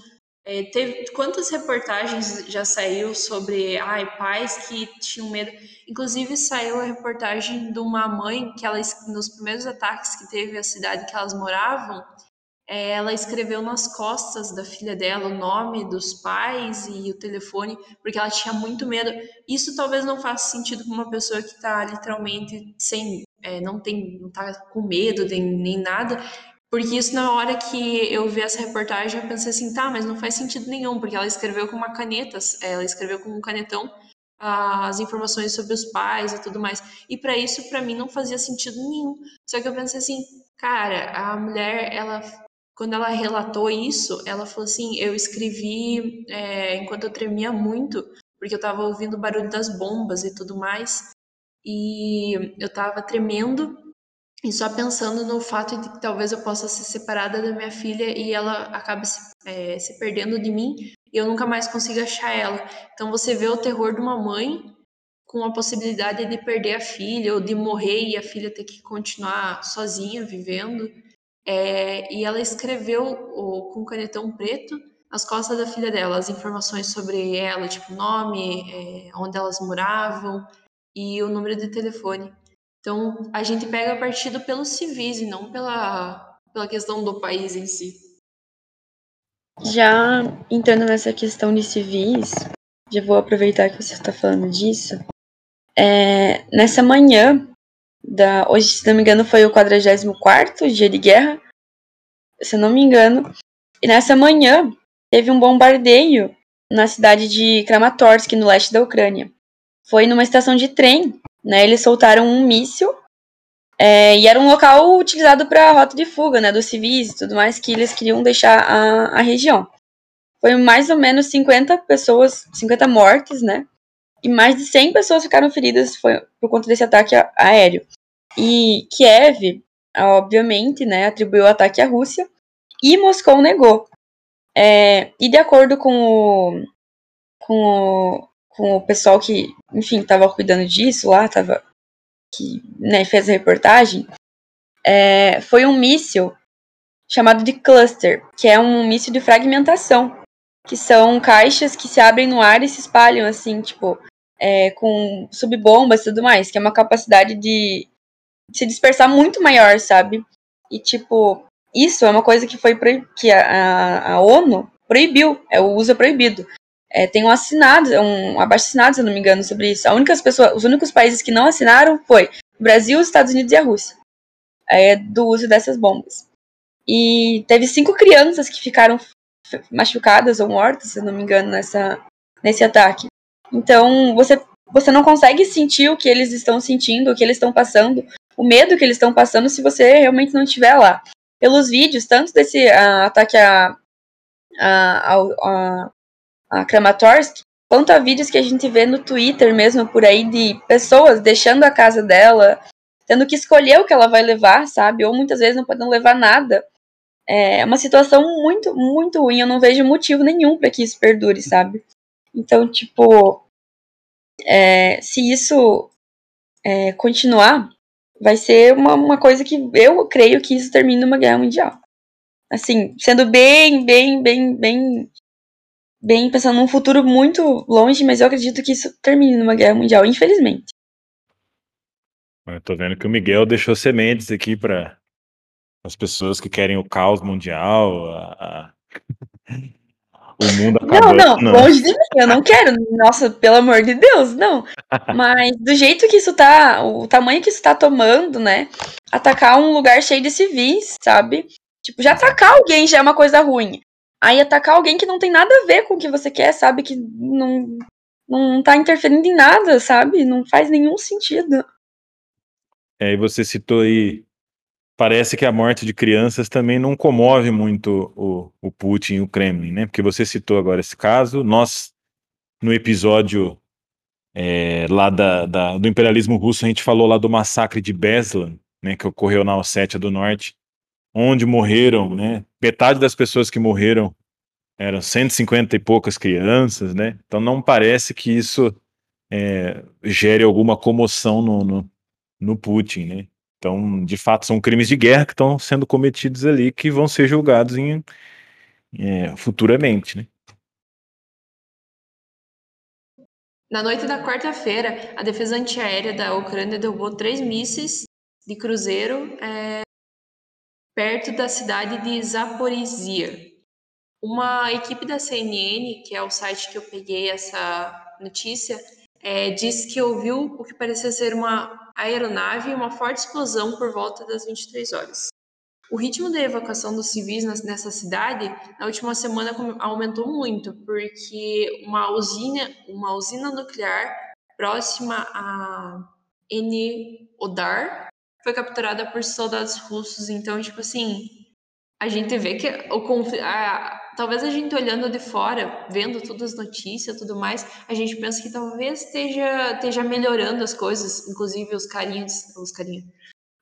É, teve quantas reportagens já saiu sobre ai, pais que tinham medo? Inclusive saiu a reportagem de uma mãe que ela nos primeiros ataques que teve a cidade que elas moravam, é, ela escreveu nas costas da filha dela o nome dos pais e o telefone, porque ela tinha muito medo. Isso talvez não faça sentido para uma pessoa que está literalmente sem, é, não tem, não tá com medo nem, nem nada, porque isso na hora que eu vi essa reportagem eu pensei assim, tá, mas não faz sentido nenhum, porque ela escreveu com uma caneta, ela escreveu com um canetão as informações sobre os pais e tudo mais. E para isso, para mim, não fazia sentido nenhum. Só que eu pensei assim, cara, a mulher, ela quando ela relatou isso, ela falou assim: eu escrevi é, enquanto eu tremia muito, porque eu estava ouvindo o barulho das bombas e tudo mais, e eu estava tremendo e só pensando no fato de que talvez eu possa ser separada da minha filha e ela acabe se, é, se perdendo de mim e eu nunca mais consiga achar ela. Então você vê o terror de uma mãe com a possibilidade de perder a filha ou de morrer e a filha ter que continuar sozinha vivendo. É, e ela escreveu o, com canetão preto nas costas da filha dela as informações sobre ela, tipo nome, é, onde elas moravam e o número de telefone. Então a gente pega partido pelos civis e não pela, pela questão do país em si. Já entrando nessa questão de civis, já vou aproveitar que você está falando disso é, nessa manhã, da, hoje, se não me engano, foi o 44 dia de guerra, se não me engano, e nessa manhã teve um bombardeio na cidade de Kramatorsk, no leste da Ucrânia. Foi numa estação de trem, né? Eles soltaram um míssil é, e era um local utilizado para rota de fuga, né? Dos civis e tudo mais que eles queriam deixar a, a região. Foi mais ou menos 50 pessoas, 50 mortes, né? E mais de 100 pessoas ficaram feridas foi, por conta desse ataque aéreo. E Kiev, obviamente, né, atribuiu o ataque à Rússia e Moscou negou. É, e de acordo com o, com o, com o pessoal que, enfim, estava cuidando disso lá, tava, que né, fez a reportagem, é, foi um míssil chamado de cluster, que é um míssil de fragmentação, que são caixas que se abrem no ar e se espalham, assim, tipo, é, com subbombas e tudo mais, que é uma capacidade de se dispersar muito maior, sabe? E, tipo, isso é uma coisa que foi que a, a, ONU proibiu, é o uso é proibido. É, tem um assinado, um abaixo assinado, se eu não me engano, sobre isso. A única pessoa, os únicos países que não assinaram foi o Brasil, os Estados Unidos e a Rússia. É, do uso dessas bombas. E teve cinco crianças que ficaram machucadas ou mortas, se eu não me engano, nessa, nesse ataque. Então, você, você não consegue sentir o que eles estão sentindo, o que eles estão passando, o medo que eles estão passando se você realmente não estiver lá pelos vídeos, tanto desse uh, ataque a, a, a, a Kramatorsk, quanto a vídeos que a gente vê no Twitter mesmo, por aí, de pessoas deixando a casa dela, tendo que escolher o que ela vai levar, sabe? Ou muitas vezes não podendo levar nada. É uma situação muito, muito ruim. Eu não vejo motivo nenhum para que isso perdure, sabe? Então, tipo, é, se isso é, continuar, vai ser uma, uma coisa que eu creio que isso termine numa guerra mundial. Assim, sendo bem, bem, bem, bem, bem pensando num futuro muito longe, mas eu acredito que isso termine numa guerra mundial, infelizmente. Eu tô vendo que o Miguel deixou sementes aqui para as pessoas que querem o caos mundial, a, o mundo acabando. Não, não, longe de mim, eu não quero. Nossa, pelo amor de Deus, não. Mas do jeito que isso tá, o tamanho que isso tá tomando, né? Atacar um lugar cheio de civis, sabe? Tipo, já atacar alguém já é uma coisa ruim. Aí atacar alguém que não tem nada a ver com o que você quer, sabe? Que não, não tá interferindo em nada, sabe? Não faz nenhum sentido. É, e você citou aí parece que a morte de crianças também não comove muito o, o Putin e o Kremlin, né? Porque você citou agora esse caso, nós, no episódio é, lá da, da, do imperialismo russo, a gente falou lá do massacre de Beslan, né, que ocorreu na Ossétia do Norte, onde morreram, né, metade das pessoas que morreram eram 150 e poucas crianças, né? Então não parece que isso é, gere alguma comoção no, no, no Putin, né? Então, de fato, são crimes de guerra que estão sendo cometidos ali, que vão ser julgados em, é, futuramente, né? Na noite da quarta-feira, a defesa antiaérea da Ucrânia derrubou três mísseis de cruzeiro é, perto da cidade de Zaporizhia. Uma equipe da CNN, que é o site que eu peguei essa notícia, é, disse que ouviu o que parecia ser uma aeronave e uma forte explosão por volta das 23 horas. O ritmo de evacuação dos civis nessa cidade na última semana aumentou muito, porque uma usina, uma usina nuclear próxima a Odar foi capturada por soldados russos. Então, tipo assim, a gente vê que o conflito, talvez a gente olhando de fora, vendo todas as notícias, tudo mais, a gente pensa que talvez esteja, esteja melhorando as coisas, inclusive os carinhos, os carinhos,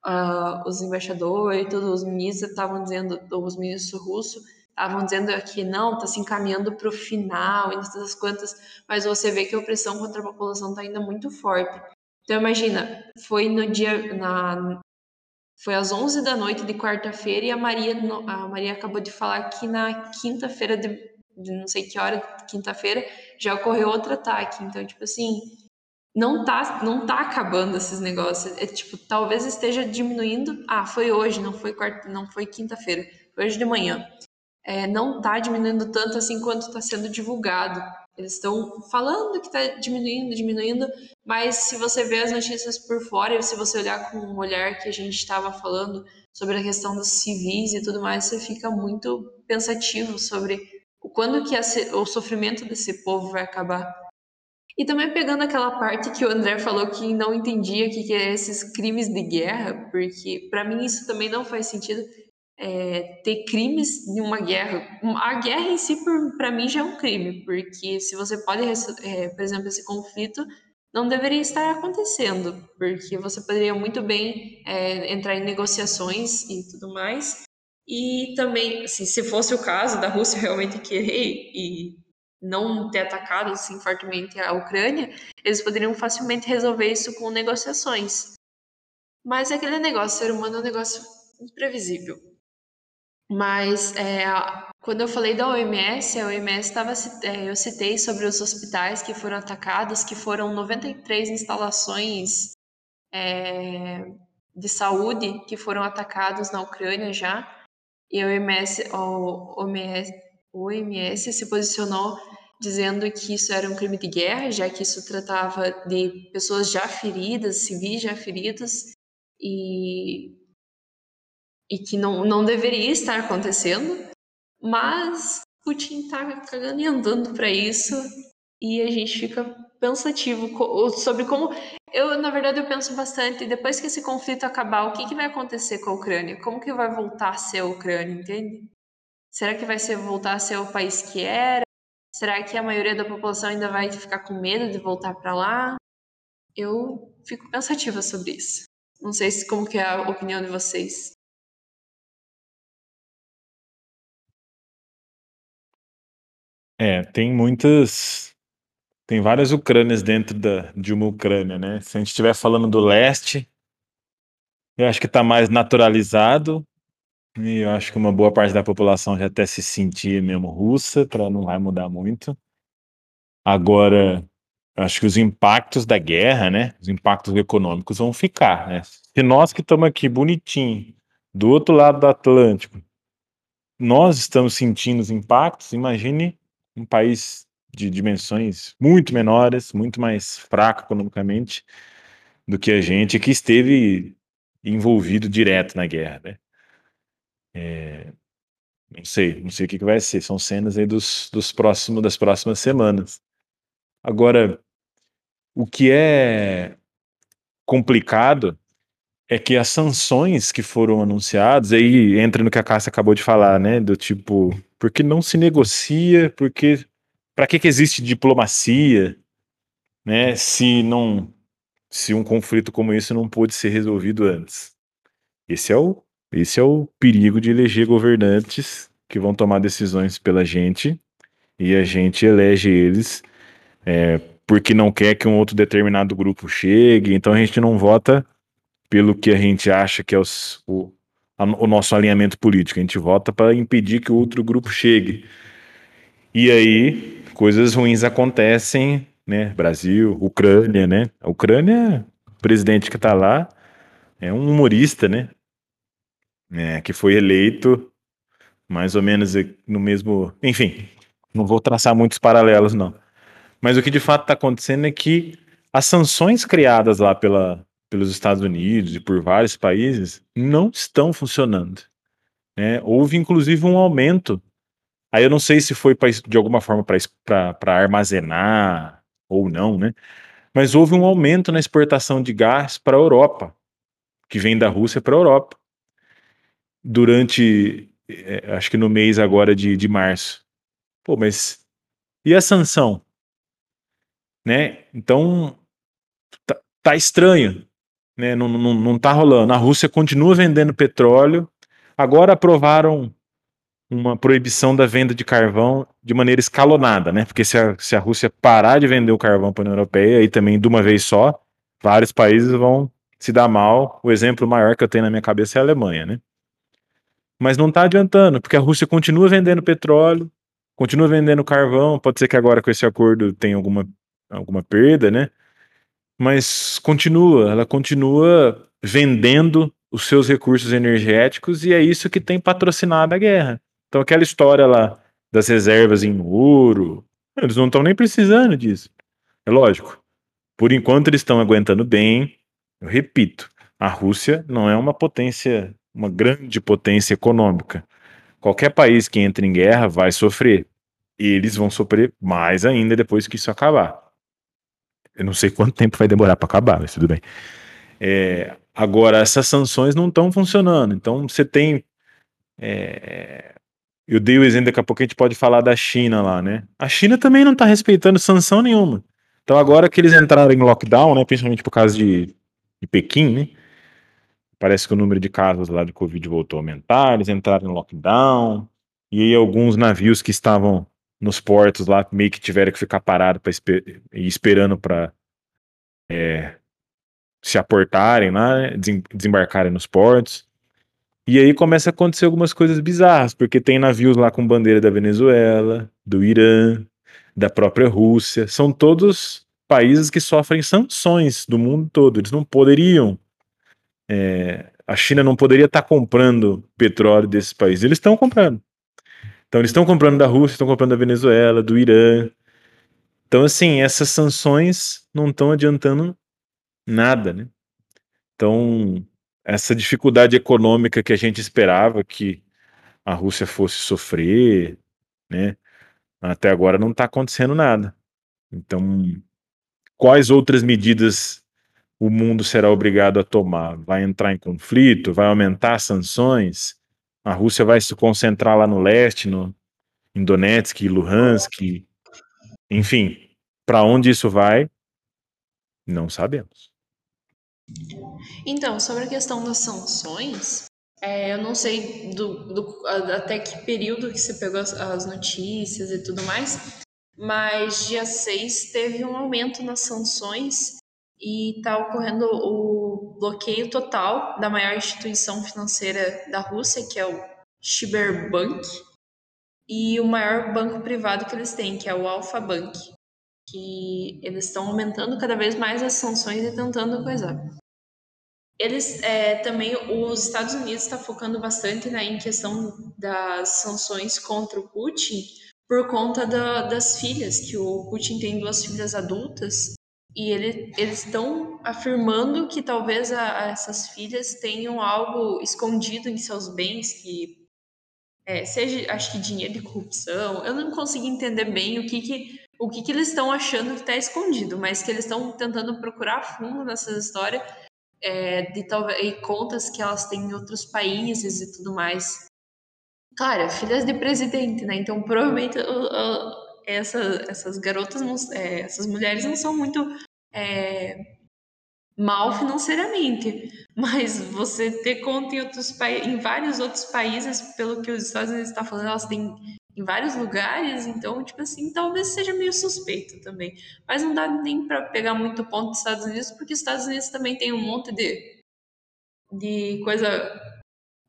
uh, os embaixadores, todos os ministros estavam dizendo, os ministros russos estavam dizendo que não, está se encaminhando para o final e não sei das quantas, mas você vê que a opressão contra a população está ainda muito forte. Então imagina, foi no dia, na, foi às 11 da noite de quarta-feira e a Maria, a Maria acabou de falar que na quinta-feira, de, de, não sei que hora, quinta-feira, já ocorreu outro ataque. Então, tipo assim, não tá, não tá acabando esses negócios. É tipo, talvez esteja diminuindo. Ah, foi hoje, não foi quarta, não foi quinta-feira, foi hoje de manhã. É, não tá diminuindo tanto assim quanto está sendo divulgado Eles estão falando que está diminuindo, diminuindo, mas se você ver as notícias por fora e se você olhar com o olhar que a gente estava falando sobre a questão dos civis e tudo mais, você fica muito pensativo sobre quando que o sofrimento desse povo vai acabar. E também pegando aquela parte que o André falou que não entendia que, que é esses crimes de guerra, porque para mim isso também não faz sentido é, ter crimes em uma guerra. A guerra em si, para mim, já é um crime, porque se você pode, é, por exemplo, esse conflito não deveria estar acontecendo, porque você poderia muito bem é, entrar em negociações e tudo mais. E também, assim, se fosse o caso da Rússia realmente querer e não ter atacado assim fortemente a Ucrânia, eles poderiam facilmente resolver isso com negociações. Mas aquele negócio, ser humano é um negócio imprevisível. Mas é, quando eu falei da OMS, a OMS estava, é, eu citei sobre os hospitais que foram atacados, que foram 93 instalações é, de saúde que foram atacados na Ucrânia já. E a OMS, o OMS, o OMS se posicionou dizendo que isso era um crime de guerra, já que isso tratava de pessoas já feridas, civis já feridos, e e que não, não deveria estar acontecendo, mas Putin tá cagando e andando para isso e a gente fica pensativo sobre como eu na verdade eu penso bastante depois que esse conflito acabar o que, que vai acontecer com a Ucrânia? Como que vai voltar a ser a Ucrânia entende? Será que vai ser voltar a ser o país que era? Será que a maioria da população ainda vai ficar com medo de voltar para lá? Eu fico pensativa sobre isso. Não sei se como que é a opinião de vocês É, tem muitas. Tem várias Ucrânias dentro da, de uma Ucrânia, né? Se a gente estiver falando do leste, eu acho que está mais naturalizado. E eu acho que uma boa parte da população já até se sentir mesmo russa, para não vai mudar muito. Agora, acho que os impactos da guerra, né? Os impactos econômicos vão ficar, né? Se nós que estamos aqui bonitinho, do outro lado do Atlântico, nós estamos sentindo os impactos, imagine um país de dimensões muito menores, muito mais fraco economicamente do que a gente, que esteve envolvido direto na guerra, né? É, não sei, não sei o que, que vai ser. São cenas aí dos, dos próximos, das próximas semanas. Agora, o que é complicado é que as sanções que foram anunciadas, aí entra no que a Cássia acabou de falar, né? Do tipo, porque não se negocia, porque para que, que existe diplomacia, né? Se não, se um conflito como esse não pôde ser resolvido antes. Esse é o, esse é o perigo de eleger governantes que vão tomar decisões pela gente e a gente elege eles é, porque não quer que um outro determinado grupo chegue, então a gente não vota pelo que a gente acha que é os, o, a, o nosso alinhamento político. A gente vota para impedir que outro grupo chegue. E aí, coisas ruins acontecem, né? Brasil, Ucrânia, né? A Ucrânia, o presidente que está lá é um humorista, né? É, que foi eleito mais ou menos no mesmo. Enfim, não vou traçar muitos paralelos, não. Mas o que de fato está acontecendo é que as sanções criadas lá pela, pelos Estados Unidos e por vários países não estão funcionando. Né? Houve inclusive um aumento. Aí eu não sei se foi pra, de alguma forma para armazenar ou não, né? Mas houve um aumento na exportação de gás para a Europa, que vem da Rússia para a Europa, durante, é, acho que no mês agora de, de março. Pô, mas e a sanção? Né? Então, tá, tá estranho né? Não, não, não tá rolando. A Rússia continua vendendo petróleo. Agora aprovaram uma proibição da venda de carvão de maneira escalonada, né? Porque se a, se a Rússia parar de vender o carvão para a União Europeia, e também de uma vez só, vários países vão se dar mal. O exemplo maior que eu tenho na minha cabeça é a Alemanha, né? Mas não está adiantando, porque a Rússia continua vendendo petróleo, continua vendendo carvão. Pode ser que agora com esse acordo tenha alguma, alguma perda, né? Mas continua, ela continua vendendo os seus recursos energéticos e é isso que tem patrocinado a guerra. Então aquela história lá das reservas em ouro, Eles não estão nem precisando disso. É lógico. Por enquanto eles estão aguentando bem. Eu repito, a Rússia não é uma potência, uma grande potência econômica. Qualquer país que entre em guerra vai sofrer. Eles vão sofrer mais ainda depois que isso acabar. Eu não sei quanto tempo vai demorar para acabar, mas tudo bem. É, agora, essas sanções não estão funcionando. Então, você tem. É, eu dei o exemplo, daqui a pouco a gente pode falar da China lá, né? A China também não está respeitando sanção nenhuma. Então, agora que eles entraram em lockdown, né, principalmente por causa de, de Pequim, né? Parece que o número de casos lá de Covid voltou a aumentar, eles entraram em lockdown, e aí alguns navios que estavam nos portos lá meio que tiveram que ficar parados esper esperando para é, se aportarem lá, né, desembarcarem nos portos. E aí começa a acontecer algumas coisas bizarras, porque tem navios lá com bandeira da Venezuela, do Irã, da própria Rússia. São todos países que sofrem sanções do mundo todo. Eles não poderiam é, a China não poderia estar tá comprando petróleo desses países. Eles estão comprando. Então, eles estão comprando da Rússia, estão comprando da Venezuela, do Irã. Então, assim, essas sanções não estão adiantando nada, né? Então, essa dificuldade econômica que a gente esperava que a Rússia fosse sofrer, né? Até agora não está acontecendo nada. Então, quais outras medidas o mundo será obrigado a tomar? Vai entrar em conflito? Vai aumentar sanções? A Rússia vai se concentrar lá no leste, no, em Donetsk, Luhansk? Enfim, para onde isso vai? Não sabemos. Então, sobre a questão das sanções, é, eu não sei do, do, até que período que você pegou as, as, notícias e tudo mais, mas dia 6 teve um aumento nas sanções e está ocorrendo o bloqueio total da maior instituição financeira da Rússia, que é o Sberbank, e o maior banco privado que eles têm, que é o Alfa Bank, que eles estão aumentando cada vez mais as sanções e tentando coisar. Eles é, também, os Estados Unidos está focando bastante né, questão das sanções contra o Putin por conta da, das filhas, que o Putin tem duas filhas adultas e ele, eles estão afirmando que talvez a, a essas filhas tenham algo escondido em seus bens, que é, seja, acho que dinheiro de corrupção. Eu não consigo entender bem o que, que, o que, que eles estão achando que está escondido, mas que eles estão tentando procurar fundo nessas histórias é, de talvez contas que elas têm em outros países e tudo mais. Claro, filhas de presidente, né? Então provavelmente essa, essas garotas, não, é, essas mulheres não são muito é, mal financeiramente, mas você ter conta em, outros em vários outros países, pelo que os Estados Unidos está falando, elas têm em vários lugares, então, tipo assim, talvez seja meio suspeito também. Mas não dá nem para pegar muito ponto dos Estados Unidos, porque os Estados Unidos também tem um monte de, de coisa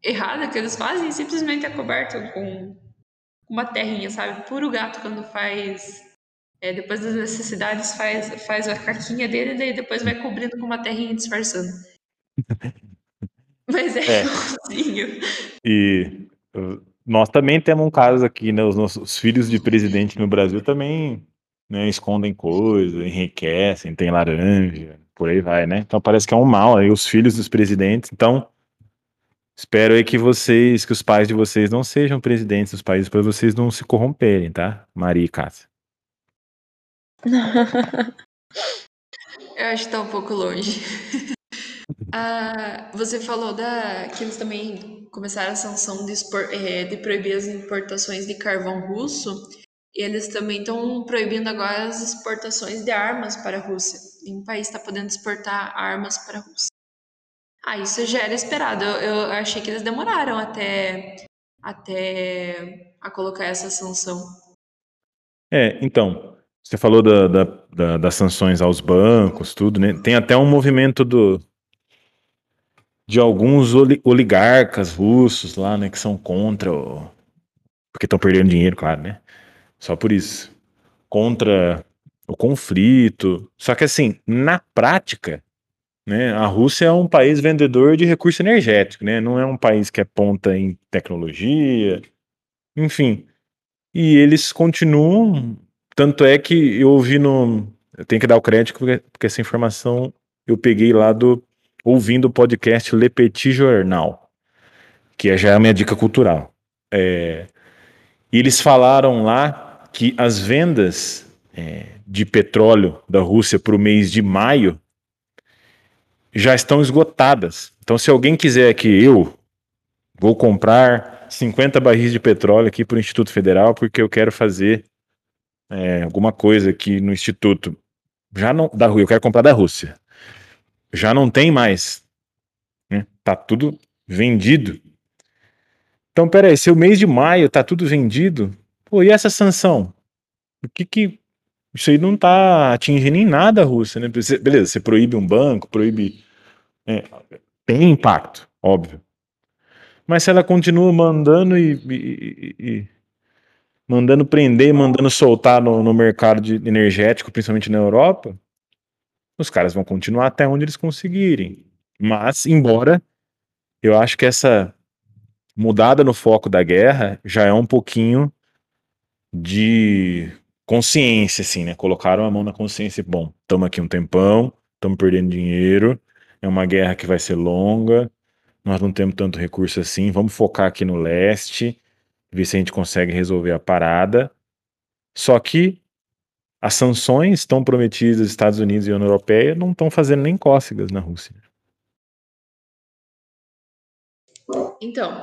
errada que eles fazem simplesmente é coberto com uma terrinha, sabe? Puro gato quando faz. É, depois das necessidades faz, faz a caquinha dele e daí depois vai cobrindo com uma terrinha disfarçando. Mas é, é. igualzinho. E uh, nós também temos um caso aqui, né? Os nossos filhos de presidente no Brasil também né, escondem coisas, enriquecem, tem laranja, por aí vai, né? Então parece que é um mal aí, os filhos dos presidentes. Então, Espero aí que vocês, que os pais de vocês não sejam presidentes dos países para vocês não se corromperem, tá? Maria e Cássia. Eu acho que tá um pouco longe. ah, você falou da, que eles também começaram a sanção de, expor, é, de proibir as importações de carvão russo. E eles também estão proibindo agora as exportações de armas para a Rússia. Nenhum país está podendo exportar armas para a Rússia. Ah, isso já era esperado. Eu, eu achei que eles demoraram até, até a colocar essa sanção. É, então, você falou da, da, da, das sanções aos bancos, tudo, né? Tem até um movimento do, de alguns oligarcas russos lá, né, que são contra o... porque estão perdendo dinheiro, claro, né? Só por isso. Contra o conflito. Só que assim, na prática, né? A Rússia é um país vendedor de recurso energético, né? não é um país que é ponta em tecnologia, enfim. E eles continuam tanto é que eu ouvi no. Eu tenho que dar o crédito, porque, porque essa informação eu peguei lá do. ouvindo o podcast Le Petit Journal, que já é a minha dica cultural. É, e eles falaram lá que as vendas é, de petróleo da Rússia para o mês de maio já estão esgotadas. Então, se alguém quiser que eu vou comprar 50 barris de petróleo aqui para o Instituto Federal, porque eu quero fazer é, alguma coisa aqui no Instituto, já não da eu quero comprar da Rússia, já não tem mais, né? Tá tudo vendido. Então, peraí, se o mês de maio tá tudo vendido, pô, e essa sanção? O que que isso aí não está atingindo em nada a Rússia, né? Beleza, você proíbe um banco, proíbe. É, tem impacto, óbvio. Mas se ela continua mandando e, e, e mandando prender, mandando soltar no, no mercado de, energético, principalmente na Europa, os caras vão continuar até onde eles conseguirem. Mas, embora eu acho que essa mudada no foco da guerra já é um pouquinho de consciência, assim, né? Colocaram a mão na consciência. Bom, estamos aqui um tempão, estamos perdendo dinheiro, é uma guerra que vai ser longa, nós não temos tanto recurso assim, vamos focar aqui no leste, ver se a gente consegue resolver a parada. Só que as sanções estão prometidas Estados Unidos e União Europeia não estão fazendo nem cócegas na Rússia. Então,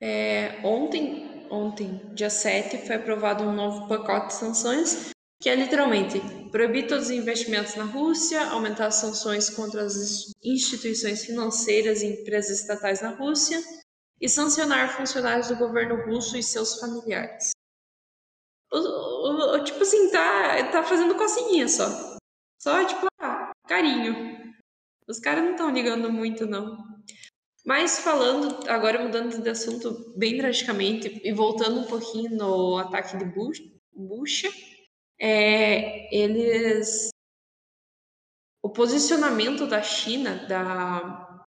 é, ontem ontem, dia 7, foi aprovado um novo pacote de sanções, que é literalmente proibir todos os investimentos na Rússia, aumentar as sanções contra as instituições financeiras e empresas estatais na Rússia e sancionar funcionários do governo russo e seus familiares. O, o, o, tipo assim, tá, tá fazendo cocinha só. Só, tipo, ah, carinho. Os caras não estão ligando muito, não. Mas falando, agora mudando de assunto bem drasticamente e voltando um pouquinho no ataque de Bush, Bush é, eles. O posicionamento da China, da.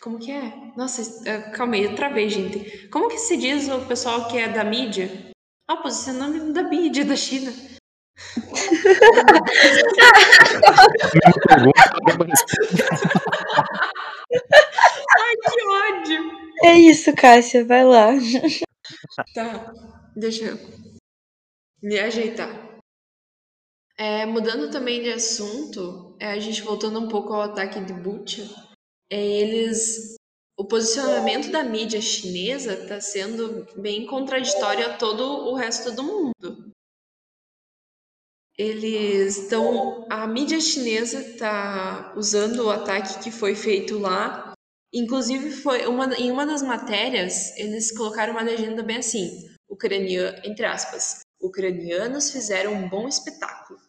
Como que é? Nossa, é, calma aí, eu travei, gente. Como que se diz o pessoal que é da mídia? Ah, o posicionamento da mídia da China. Ai, que ódio! É isso, Cássia, vai lá. Tá, deixa eu me ajeitar. É, mudando também de assunto, é, a gente voltando um pouco ao ataque de Butcha, é, eles o posicionamento da mídia chinesa está sendo bem contraditório a todo o resto do mundo. Eles estão. A mídia chinesa está usando o ataque que foi feito lá. Inclusive, foi uma, em uma das matérias, eles colocaram uma legenda bem assim: ucraniano, entre aspas, ucranianos fizeram um bom espetáculo.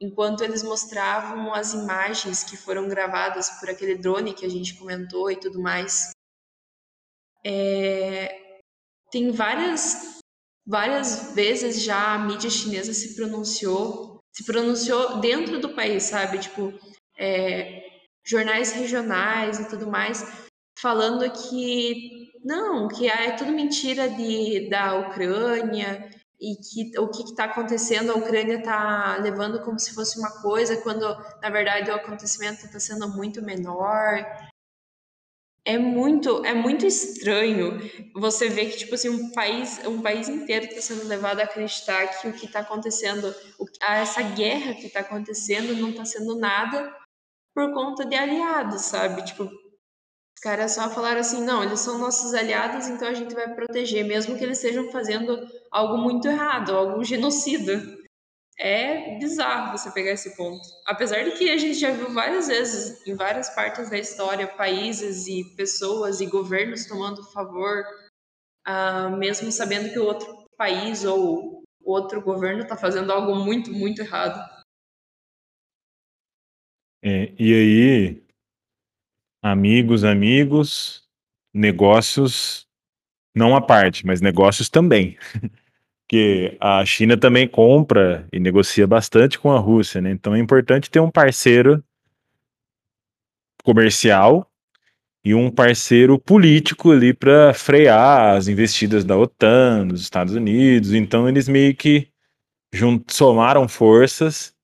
Enquanto eles mostravam as imagens que foram gravadas por aquele drone que a gente comentou e tudo mais. É, tem várias várias vezes já a mídia chinesa se pronunciou, se pronunciou dentro do país, sabe? Tipo, é, jornais regionais e tudo mais, falando que não, que é tudo mentira de, da Ucrânia e que o que está acontecendo, a Ucrânia está levando como se fosse uma coisa, quando na verdade o acontecimento está sendo muito menor. É muito, é muito estranho você ver que tipo assim um país, um país inteiro está sendo levado a acreditar que o que está acontecendo, o, essa guerra que está acontecendo não está sendo nada por conta de aliados, sabe? Tipo, os caras só falaram assim, não, eles são nossos aliados, então a gente vai proteger, mesmo que eles estejam fazendo algo muito errado, algum genocida é bizarro você pegar esse ponto. Apesar de que a gente já viu várias vezes, em várias partes da história, países e pessoas e governos tomando favor, uh, mesmo sabendo que o outro país ou outro governo está fazendo algo muito, muito errado. É, e aí, amigos, amigos, negócios, não à parte, mas negócios também. porque a China também compra e negocia bastante com a Rússia, né? Então é importante ter um parceiro comercial e um parceiro político ali para frear as investidas da OTAN, dos Estados Unidos. Então eles meio que somaram forças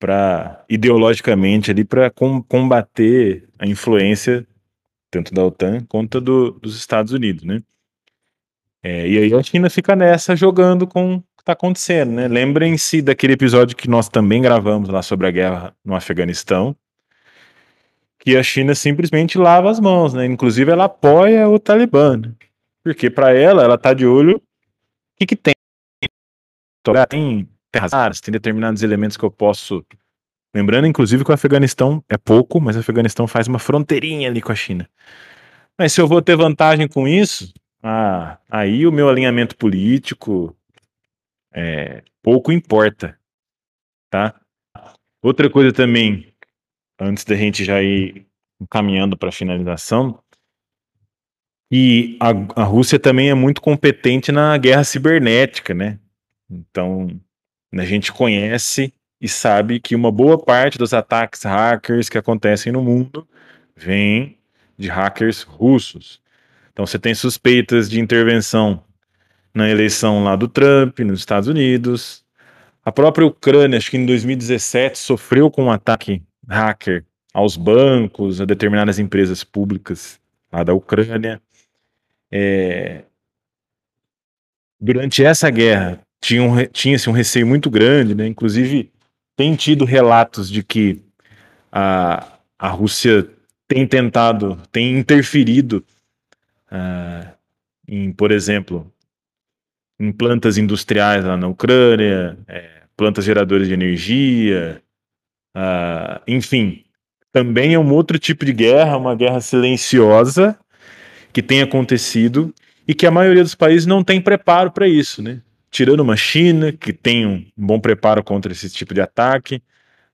para ideologicamente ali para com, combater a influência tanto da OTAN quanto do, dos Estados Unidos, né? É, e aí a China fica nessa jogando com o que está acontecendo, né? Lembrem-se daquele episódio que nós também gravamos lá sobre a guerra no Afeganistão, que a China simplesmente lava as mãos, né? Inclusive ela apoia o Talibã, né? porque para ela ela tá de olho o que que tem tem terras raras, tem determinados elementos que eu posso lembrando inclusive que o Afeganistão é pouco, mas o Afeganistão faz uma fronteirinha ali com a China. Mas se eu vou ter vantagem com isso, ah, aí o meu alinhamento político é, pouco importa, tá? Outra coisa também, antes da gente já ir caminhando para a finalização, e a, a Rússia também é muito competente na guerra cibernética, né? Então, a gente conhece e sabe que uma boa parte dos ataques hackers que acontecem no mundo vem de hackers russos. Então você tem suspeitas de intervenção na eleição lá do Trump, nos Estados Unidos. A própria Ucrânia, acho que em 2017, sofreu com um ataque hacker aos bancos, a determinadas empresas públicas lá da Ucrânia. É... Durante essa guerra, tinha-se um, tinha um receio muito grande, né? inclusive tem tido relatos de que a, a Rússia tem tentado, tem interferido uh, em, por exemplo, em plantas industriais lá na Ucrânia, é, plantas geradoras de energia, uh, enfim, também é um outro tipo de guerra, uma guerra silenciosa que tem acontecido e que a maioria dos países não tem preparo para isso, né? Tirando uma China, que tem um bom preparo contra esse tipo de ataque,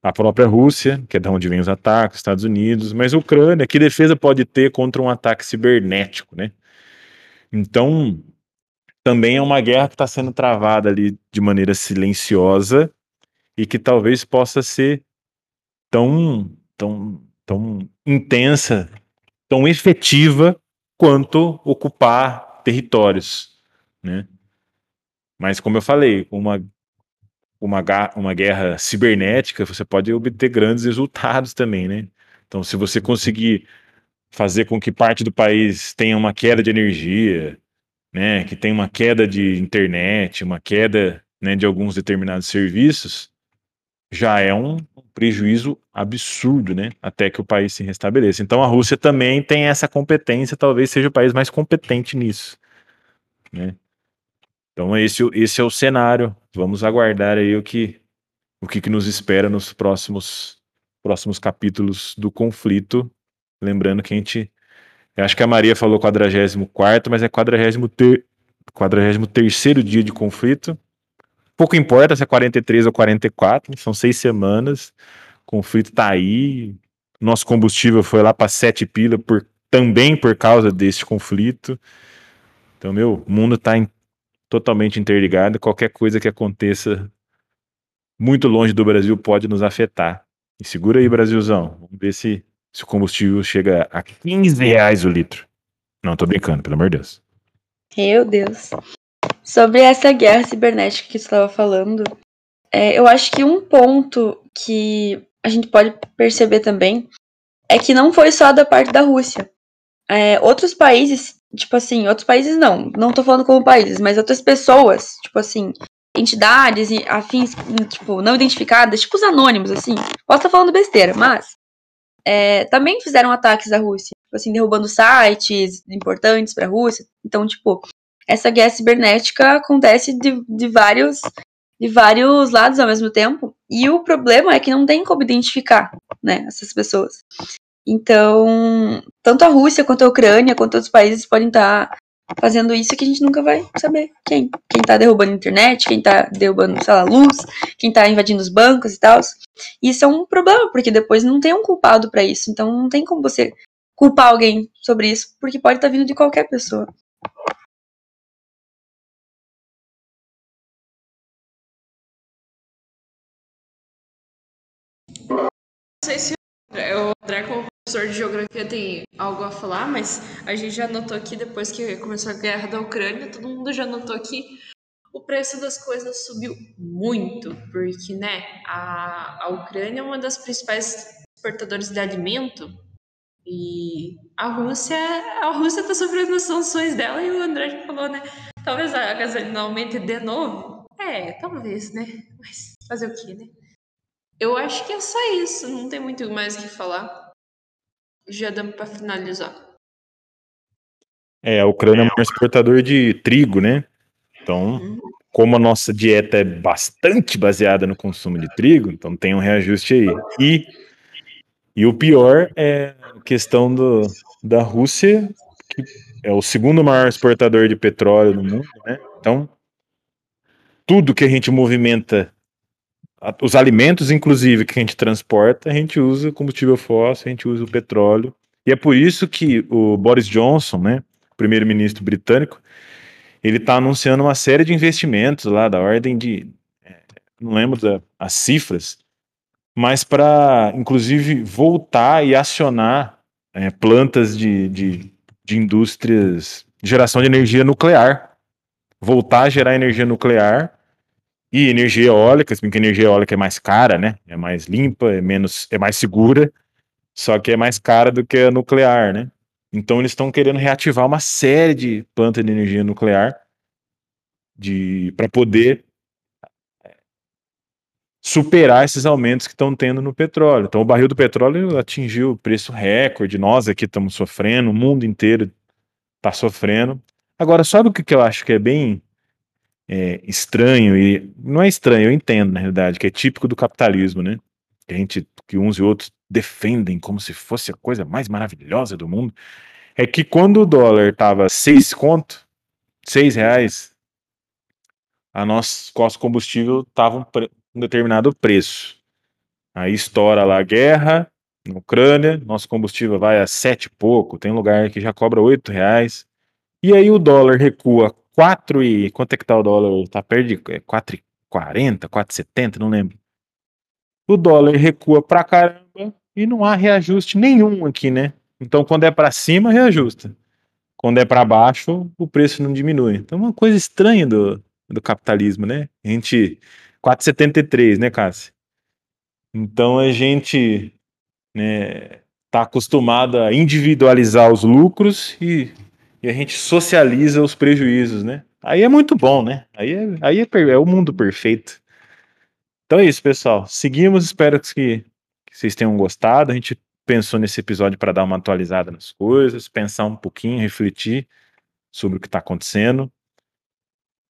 a própria Rússia, que é de onde vem os ataques, Estados Unidos, mas a Ucrânia, que defesa pode ter contra um ataque cibernético, né? Então, também é uma guerra que está sendo travada ali de maneira silenciosa e que talvez possa ser tão, tão, tão intensa, tão efetiva quanto ocupar territórios, né? Mas como eu falei, uma uma, uma guerra cibernética, você pode obter grandes resultados também, né? Então, se você conseguir fazer com que parte do país tenha uma queda de energia, né, que tenha uma queda de internet, uma queda né, de alguns determinados serviços, já é um prejuízo absurdo, né, até que o país se restabeleça. Então, a Rússia também tem essa competência, talvez seja o país mais competente nisso, né? Então esse, esse é o cenário. Vamos aguardar aí o que o que, que nos espera nos próximos próximos capítulos do conflito. Lembrando que a gente acho que a Maria falou 44, mas é 43 terceiro dia de conflito. Pouco importa se é 43 ou 44, são seis semanas. O conflito tá aí. Nosso combustível foi lá para sete pila por, também por causa desse conflito. Então, meu, o mundo tá em totalmente interligada. Qualquer coisa que aconteça muito longe do Brasil pode nos afetar. E segura aí, Brasilzão. Vamos ver se, se o combustível chega a 15 reais o litro. Não, tô brincando, pelo amor de Deus. Meu Deus. Sobre essa guerra cibernética que você estava falando, é, eu acho que um ponto que a gente pode perceber também é que não foi só da parte da Rússia. É, outros países tipo assim, outros países não, não tô falando como países, mas outras pessoas, tipo assim, entidades afins, tipo, não identificadas, tipo os anônimos, assim. Posso estar falando besteira, mas é, também fizeram ataques à Rússia, tipo assim, derrubando sites importantes para a Rússia. Então, tipo, essa guerra cibernética acontece de, de vários de vários lados ao mesmo tempo. E o problema é que não tem como identificar, né, essas pessoas. Então, tanto a Rússia quanto a Ucrânia, quanto outros países podem estar tá fazendo isso que a gente nunca vai saber quem. Quem tá derrubando a internet, quem tá derrubando, sei lá, luz, quem tá invadindo os bancos e tal. Isso é um problema, porque depois não tem um culpado para isso. Então não tem como você culpar alguém sobre isso, porque pode estar tá vindo de qualquer pessoa. Não sei se o André, professor de geografia, tem algo a falar, mas a gente já notou aqui, depois que começou a guerra da Ucrânia, todo mundo já notou que o preço das coisas subiu muito, porque né, a, a Ucrânia é uma das principais exportadoras de alimento e a Rússia, a Rússia está sofrendo as sanções dela e o André já falou, né? Talvez a gasolina aumente de novo. É, talvez, né? Mas fazer o quê, né? Eu acho que é só isso, não tem muito mais o que falar. Já damos para finalizar. É, a Ucrânia é um exportador de trigo, né? Então, uhum. como a nossa dieta é bastante baseada no consumo de trigo, então tem um reajuste aí. E, e o pior é a questão do, da Rússia, que é o segundo maior exportador de petróleo no mundo, né? Então, tudo que a gente movimenta, os alimentos, inclusive, que a gente transporta, a gente usa combustível fóssil, a gente usa o petróleo. E é por isso que o Boris Johnson, né, primeiro-ministro britânico, ele está anunciando uma série de investimentos lá da ordem de, é, não lembro das as cifras, mas para, inclusive, voltar e acionar é, plantas de, de, de indústrias geração de energia nuclear. Voltar a gerar energia nuclear e energia eólica, se bem que energia eólica é mais cara, né? É mais limpa, é menos, é mais segura, só que é mais cara do que a nuclear, né? Então eles estão querendo reativar uma série de plantas de energia nuclear de para poder superar esses aumentos que estão tendo no petróleo. Então o barril do petróleo atingiu preço recorde, nós aqui estamos sofrendo, o mundo inteiro está sofrendo. Agora, sabe o que eu acho que é bem é, estranho e não é estranho, eu entendo na realidade que é típico do capitalismo, né? Que a gente, que uns e outros defendem como se fosse a coisa mais maravilhosa do mundo, é que quando o dólar tava seis conto, seis reais, a nosso, nosso combustível tava um, um determinado preço. Aí estoura lá a guerra na Ucrânia, nosso combustível vai a sete e pouco, tem lugar que já cobra oito reais. E aí o dólar recua 4 e. Quanto é que tá o dólar? Tá perto de 4,40, é, 4,70, não lembro. O dólar recua pra caramba e não há reajuste nenhum aqui, né? Então quando é para cima, reajusta. Quando é para baixo, o preço não diminui. Então é uma coisa estranha do, do capitalismo, né? A gente. 4,73, né, Cássio? Então a gente né, tá acostumado a individualizar os lucros e e a gente socializa os prejuízos, né? Aí é muito bom, né? Aí é, aí é, é o mundo perfeito. Então é isso, pessoal. Seguimos, espero que, que vocês tenham gostado. A gente pensou nesse episódio para dar uma atualizada nas coisas, pensar um pouquinho, refletir sobre o que está acontecendo.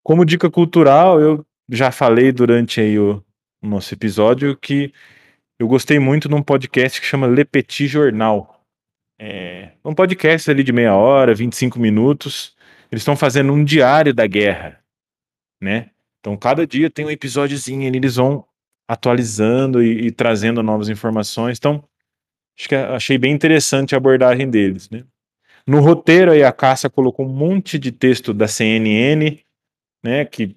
Como dica cultural, eu já falei durante aí o, o nosso episódio que eu gostei muito de um podcast que chama Le Petit Jornal é, um podcast ali de meia hora, 25 minutos. Eles estão fazendo um diário da guerra, né? Então, cada dia tem um episódiozinho, eles vão atualizando e, e trazendo novas informações. Então, acho que achei bem interessante a abordagem deles, né? No roteiro aí a Cássia colocou um monte de texto da CNN, né? Que,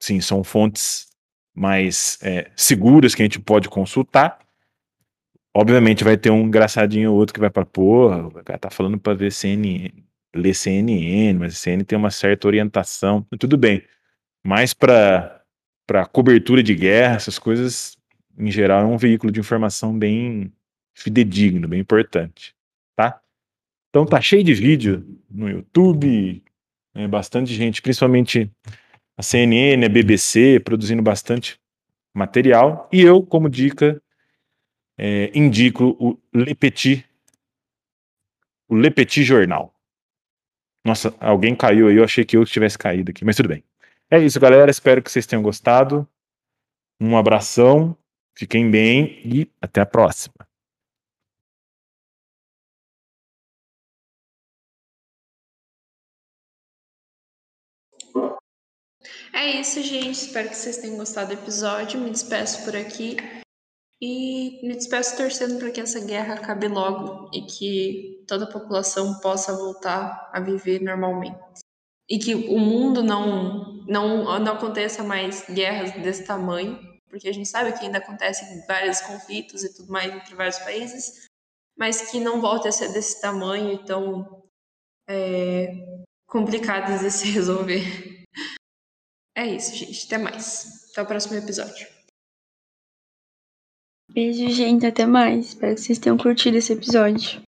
sim, são fontes mais é, seguras que a gente pode consultar. Obviamente vai ter um engraçadinho ou outro que vai para porra, o cara tá falando para ver CNN, ler CNN, mas CNN tem uma certa orientação, tudo bem. Mas para para cobertura de guerra, essas coisas, em geral, é um veículo de informação bem fidedigno, bem importante, tá? Então tá cheio de vídeo no YouTube, né, bastante gente, principalmente a CNN, a BBC, produzindo bastante material. E eu, como dica, é, indico o Le Petit, o Le Petit Jornal. Nossa, alguém caiu aí, eu achei que eu tivesse caído aqui, mas tudo bem. É isso, galera, espero que vocês tenham gostado. Um abração, fiquem bem e até a próxima. É isso, gente. Espero que vocês tenham gostado do episódio. Me despeço por aqui. E me despeço torcendo para que essa guerra acabe logo e que toda a população possa voltar a viver normalmente. E que o mundo não, não, não aconteça mais guerras desse tamanho, porque a gente sabe que ainda acontecem vários conflitos e tudo mais entre vários países, mas que não volte a ser desse tamanho e tão é, complicados de se resolver. É isso, gente. Até mais. Até o próximo episódio. Beijo, gente. Até mais. Espero que vocês tenham curtido esse episódio.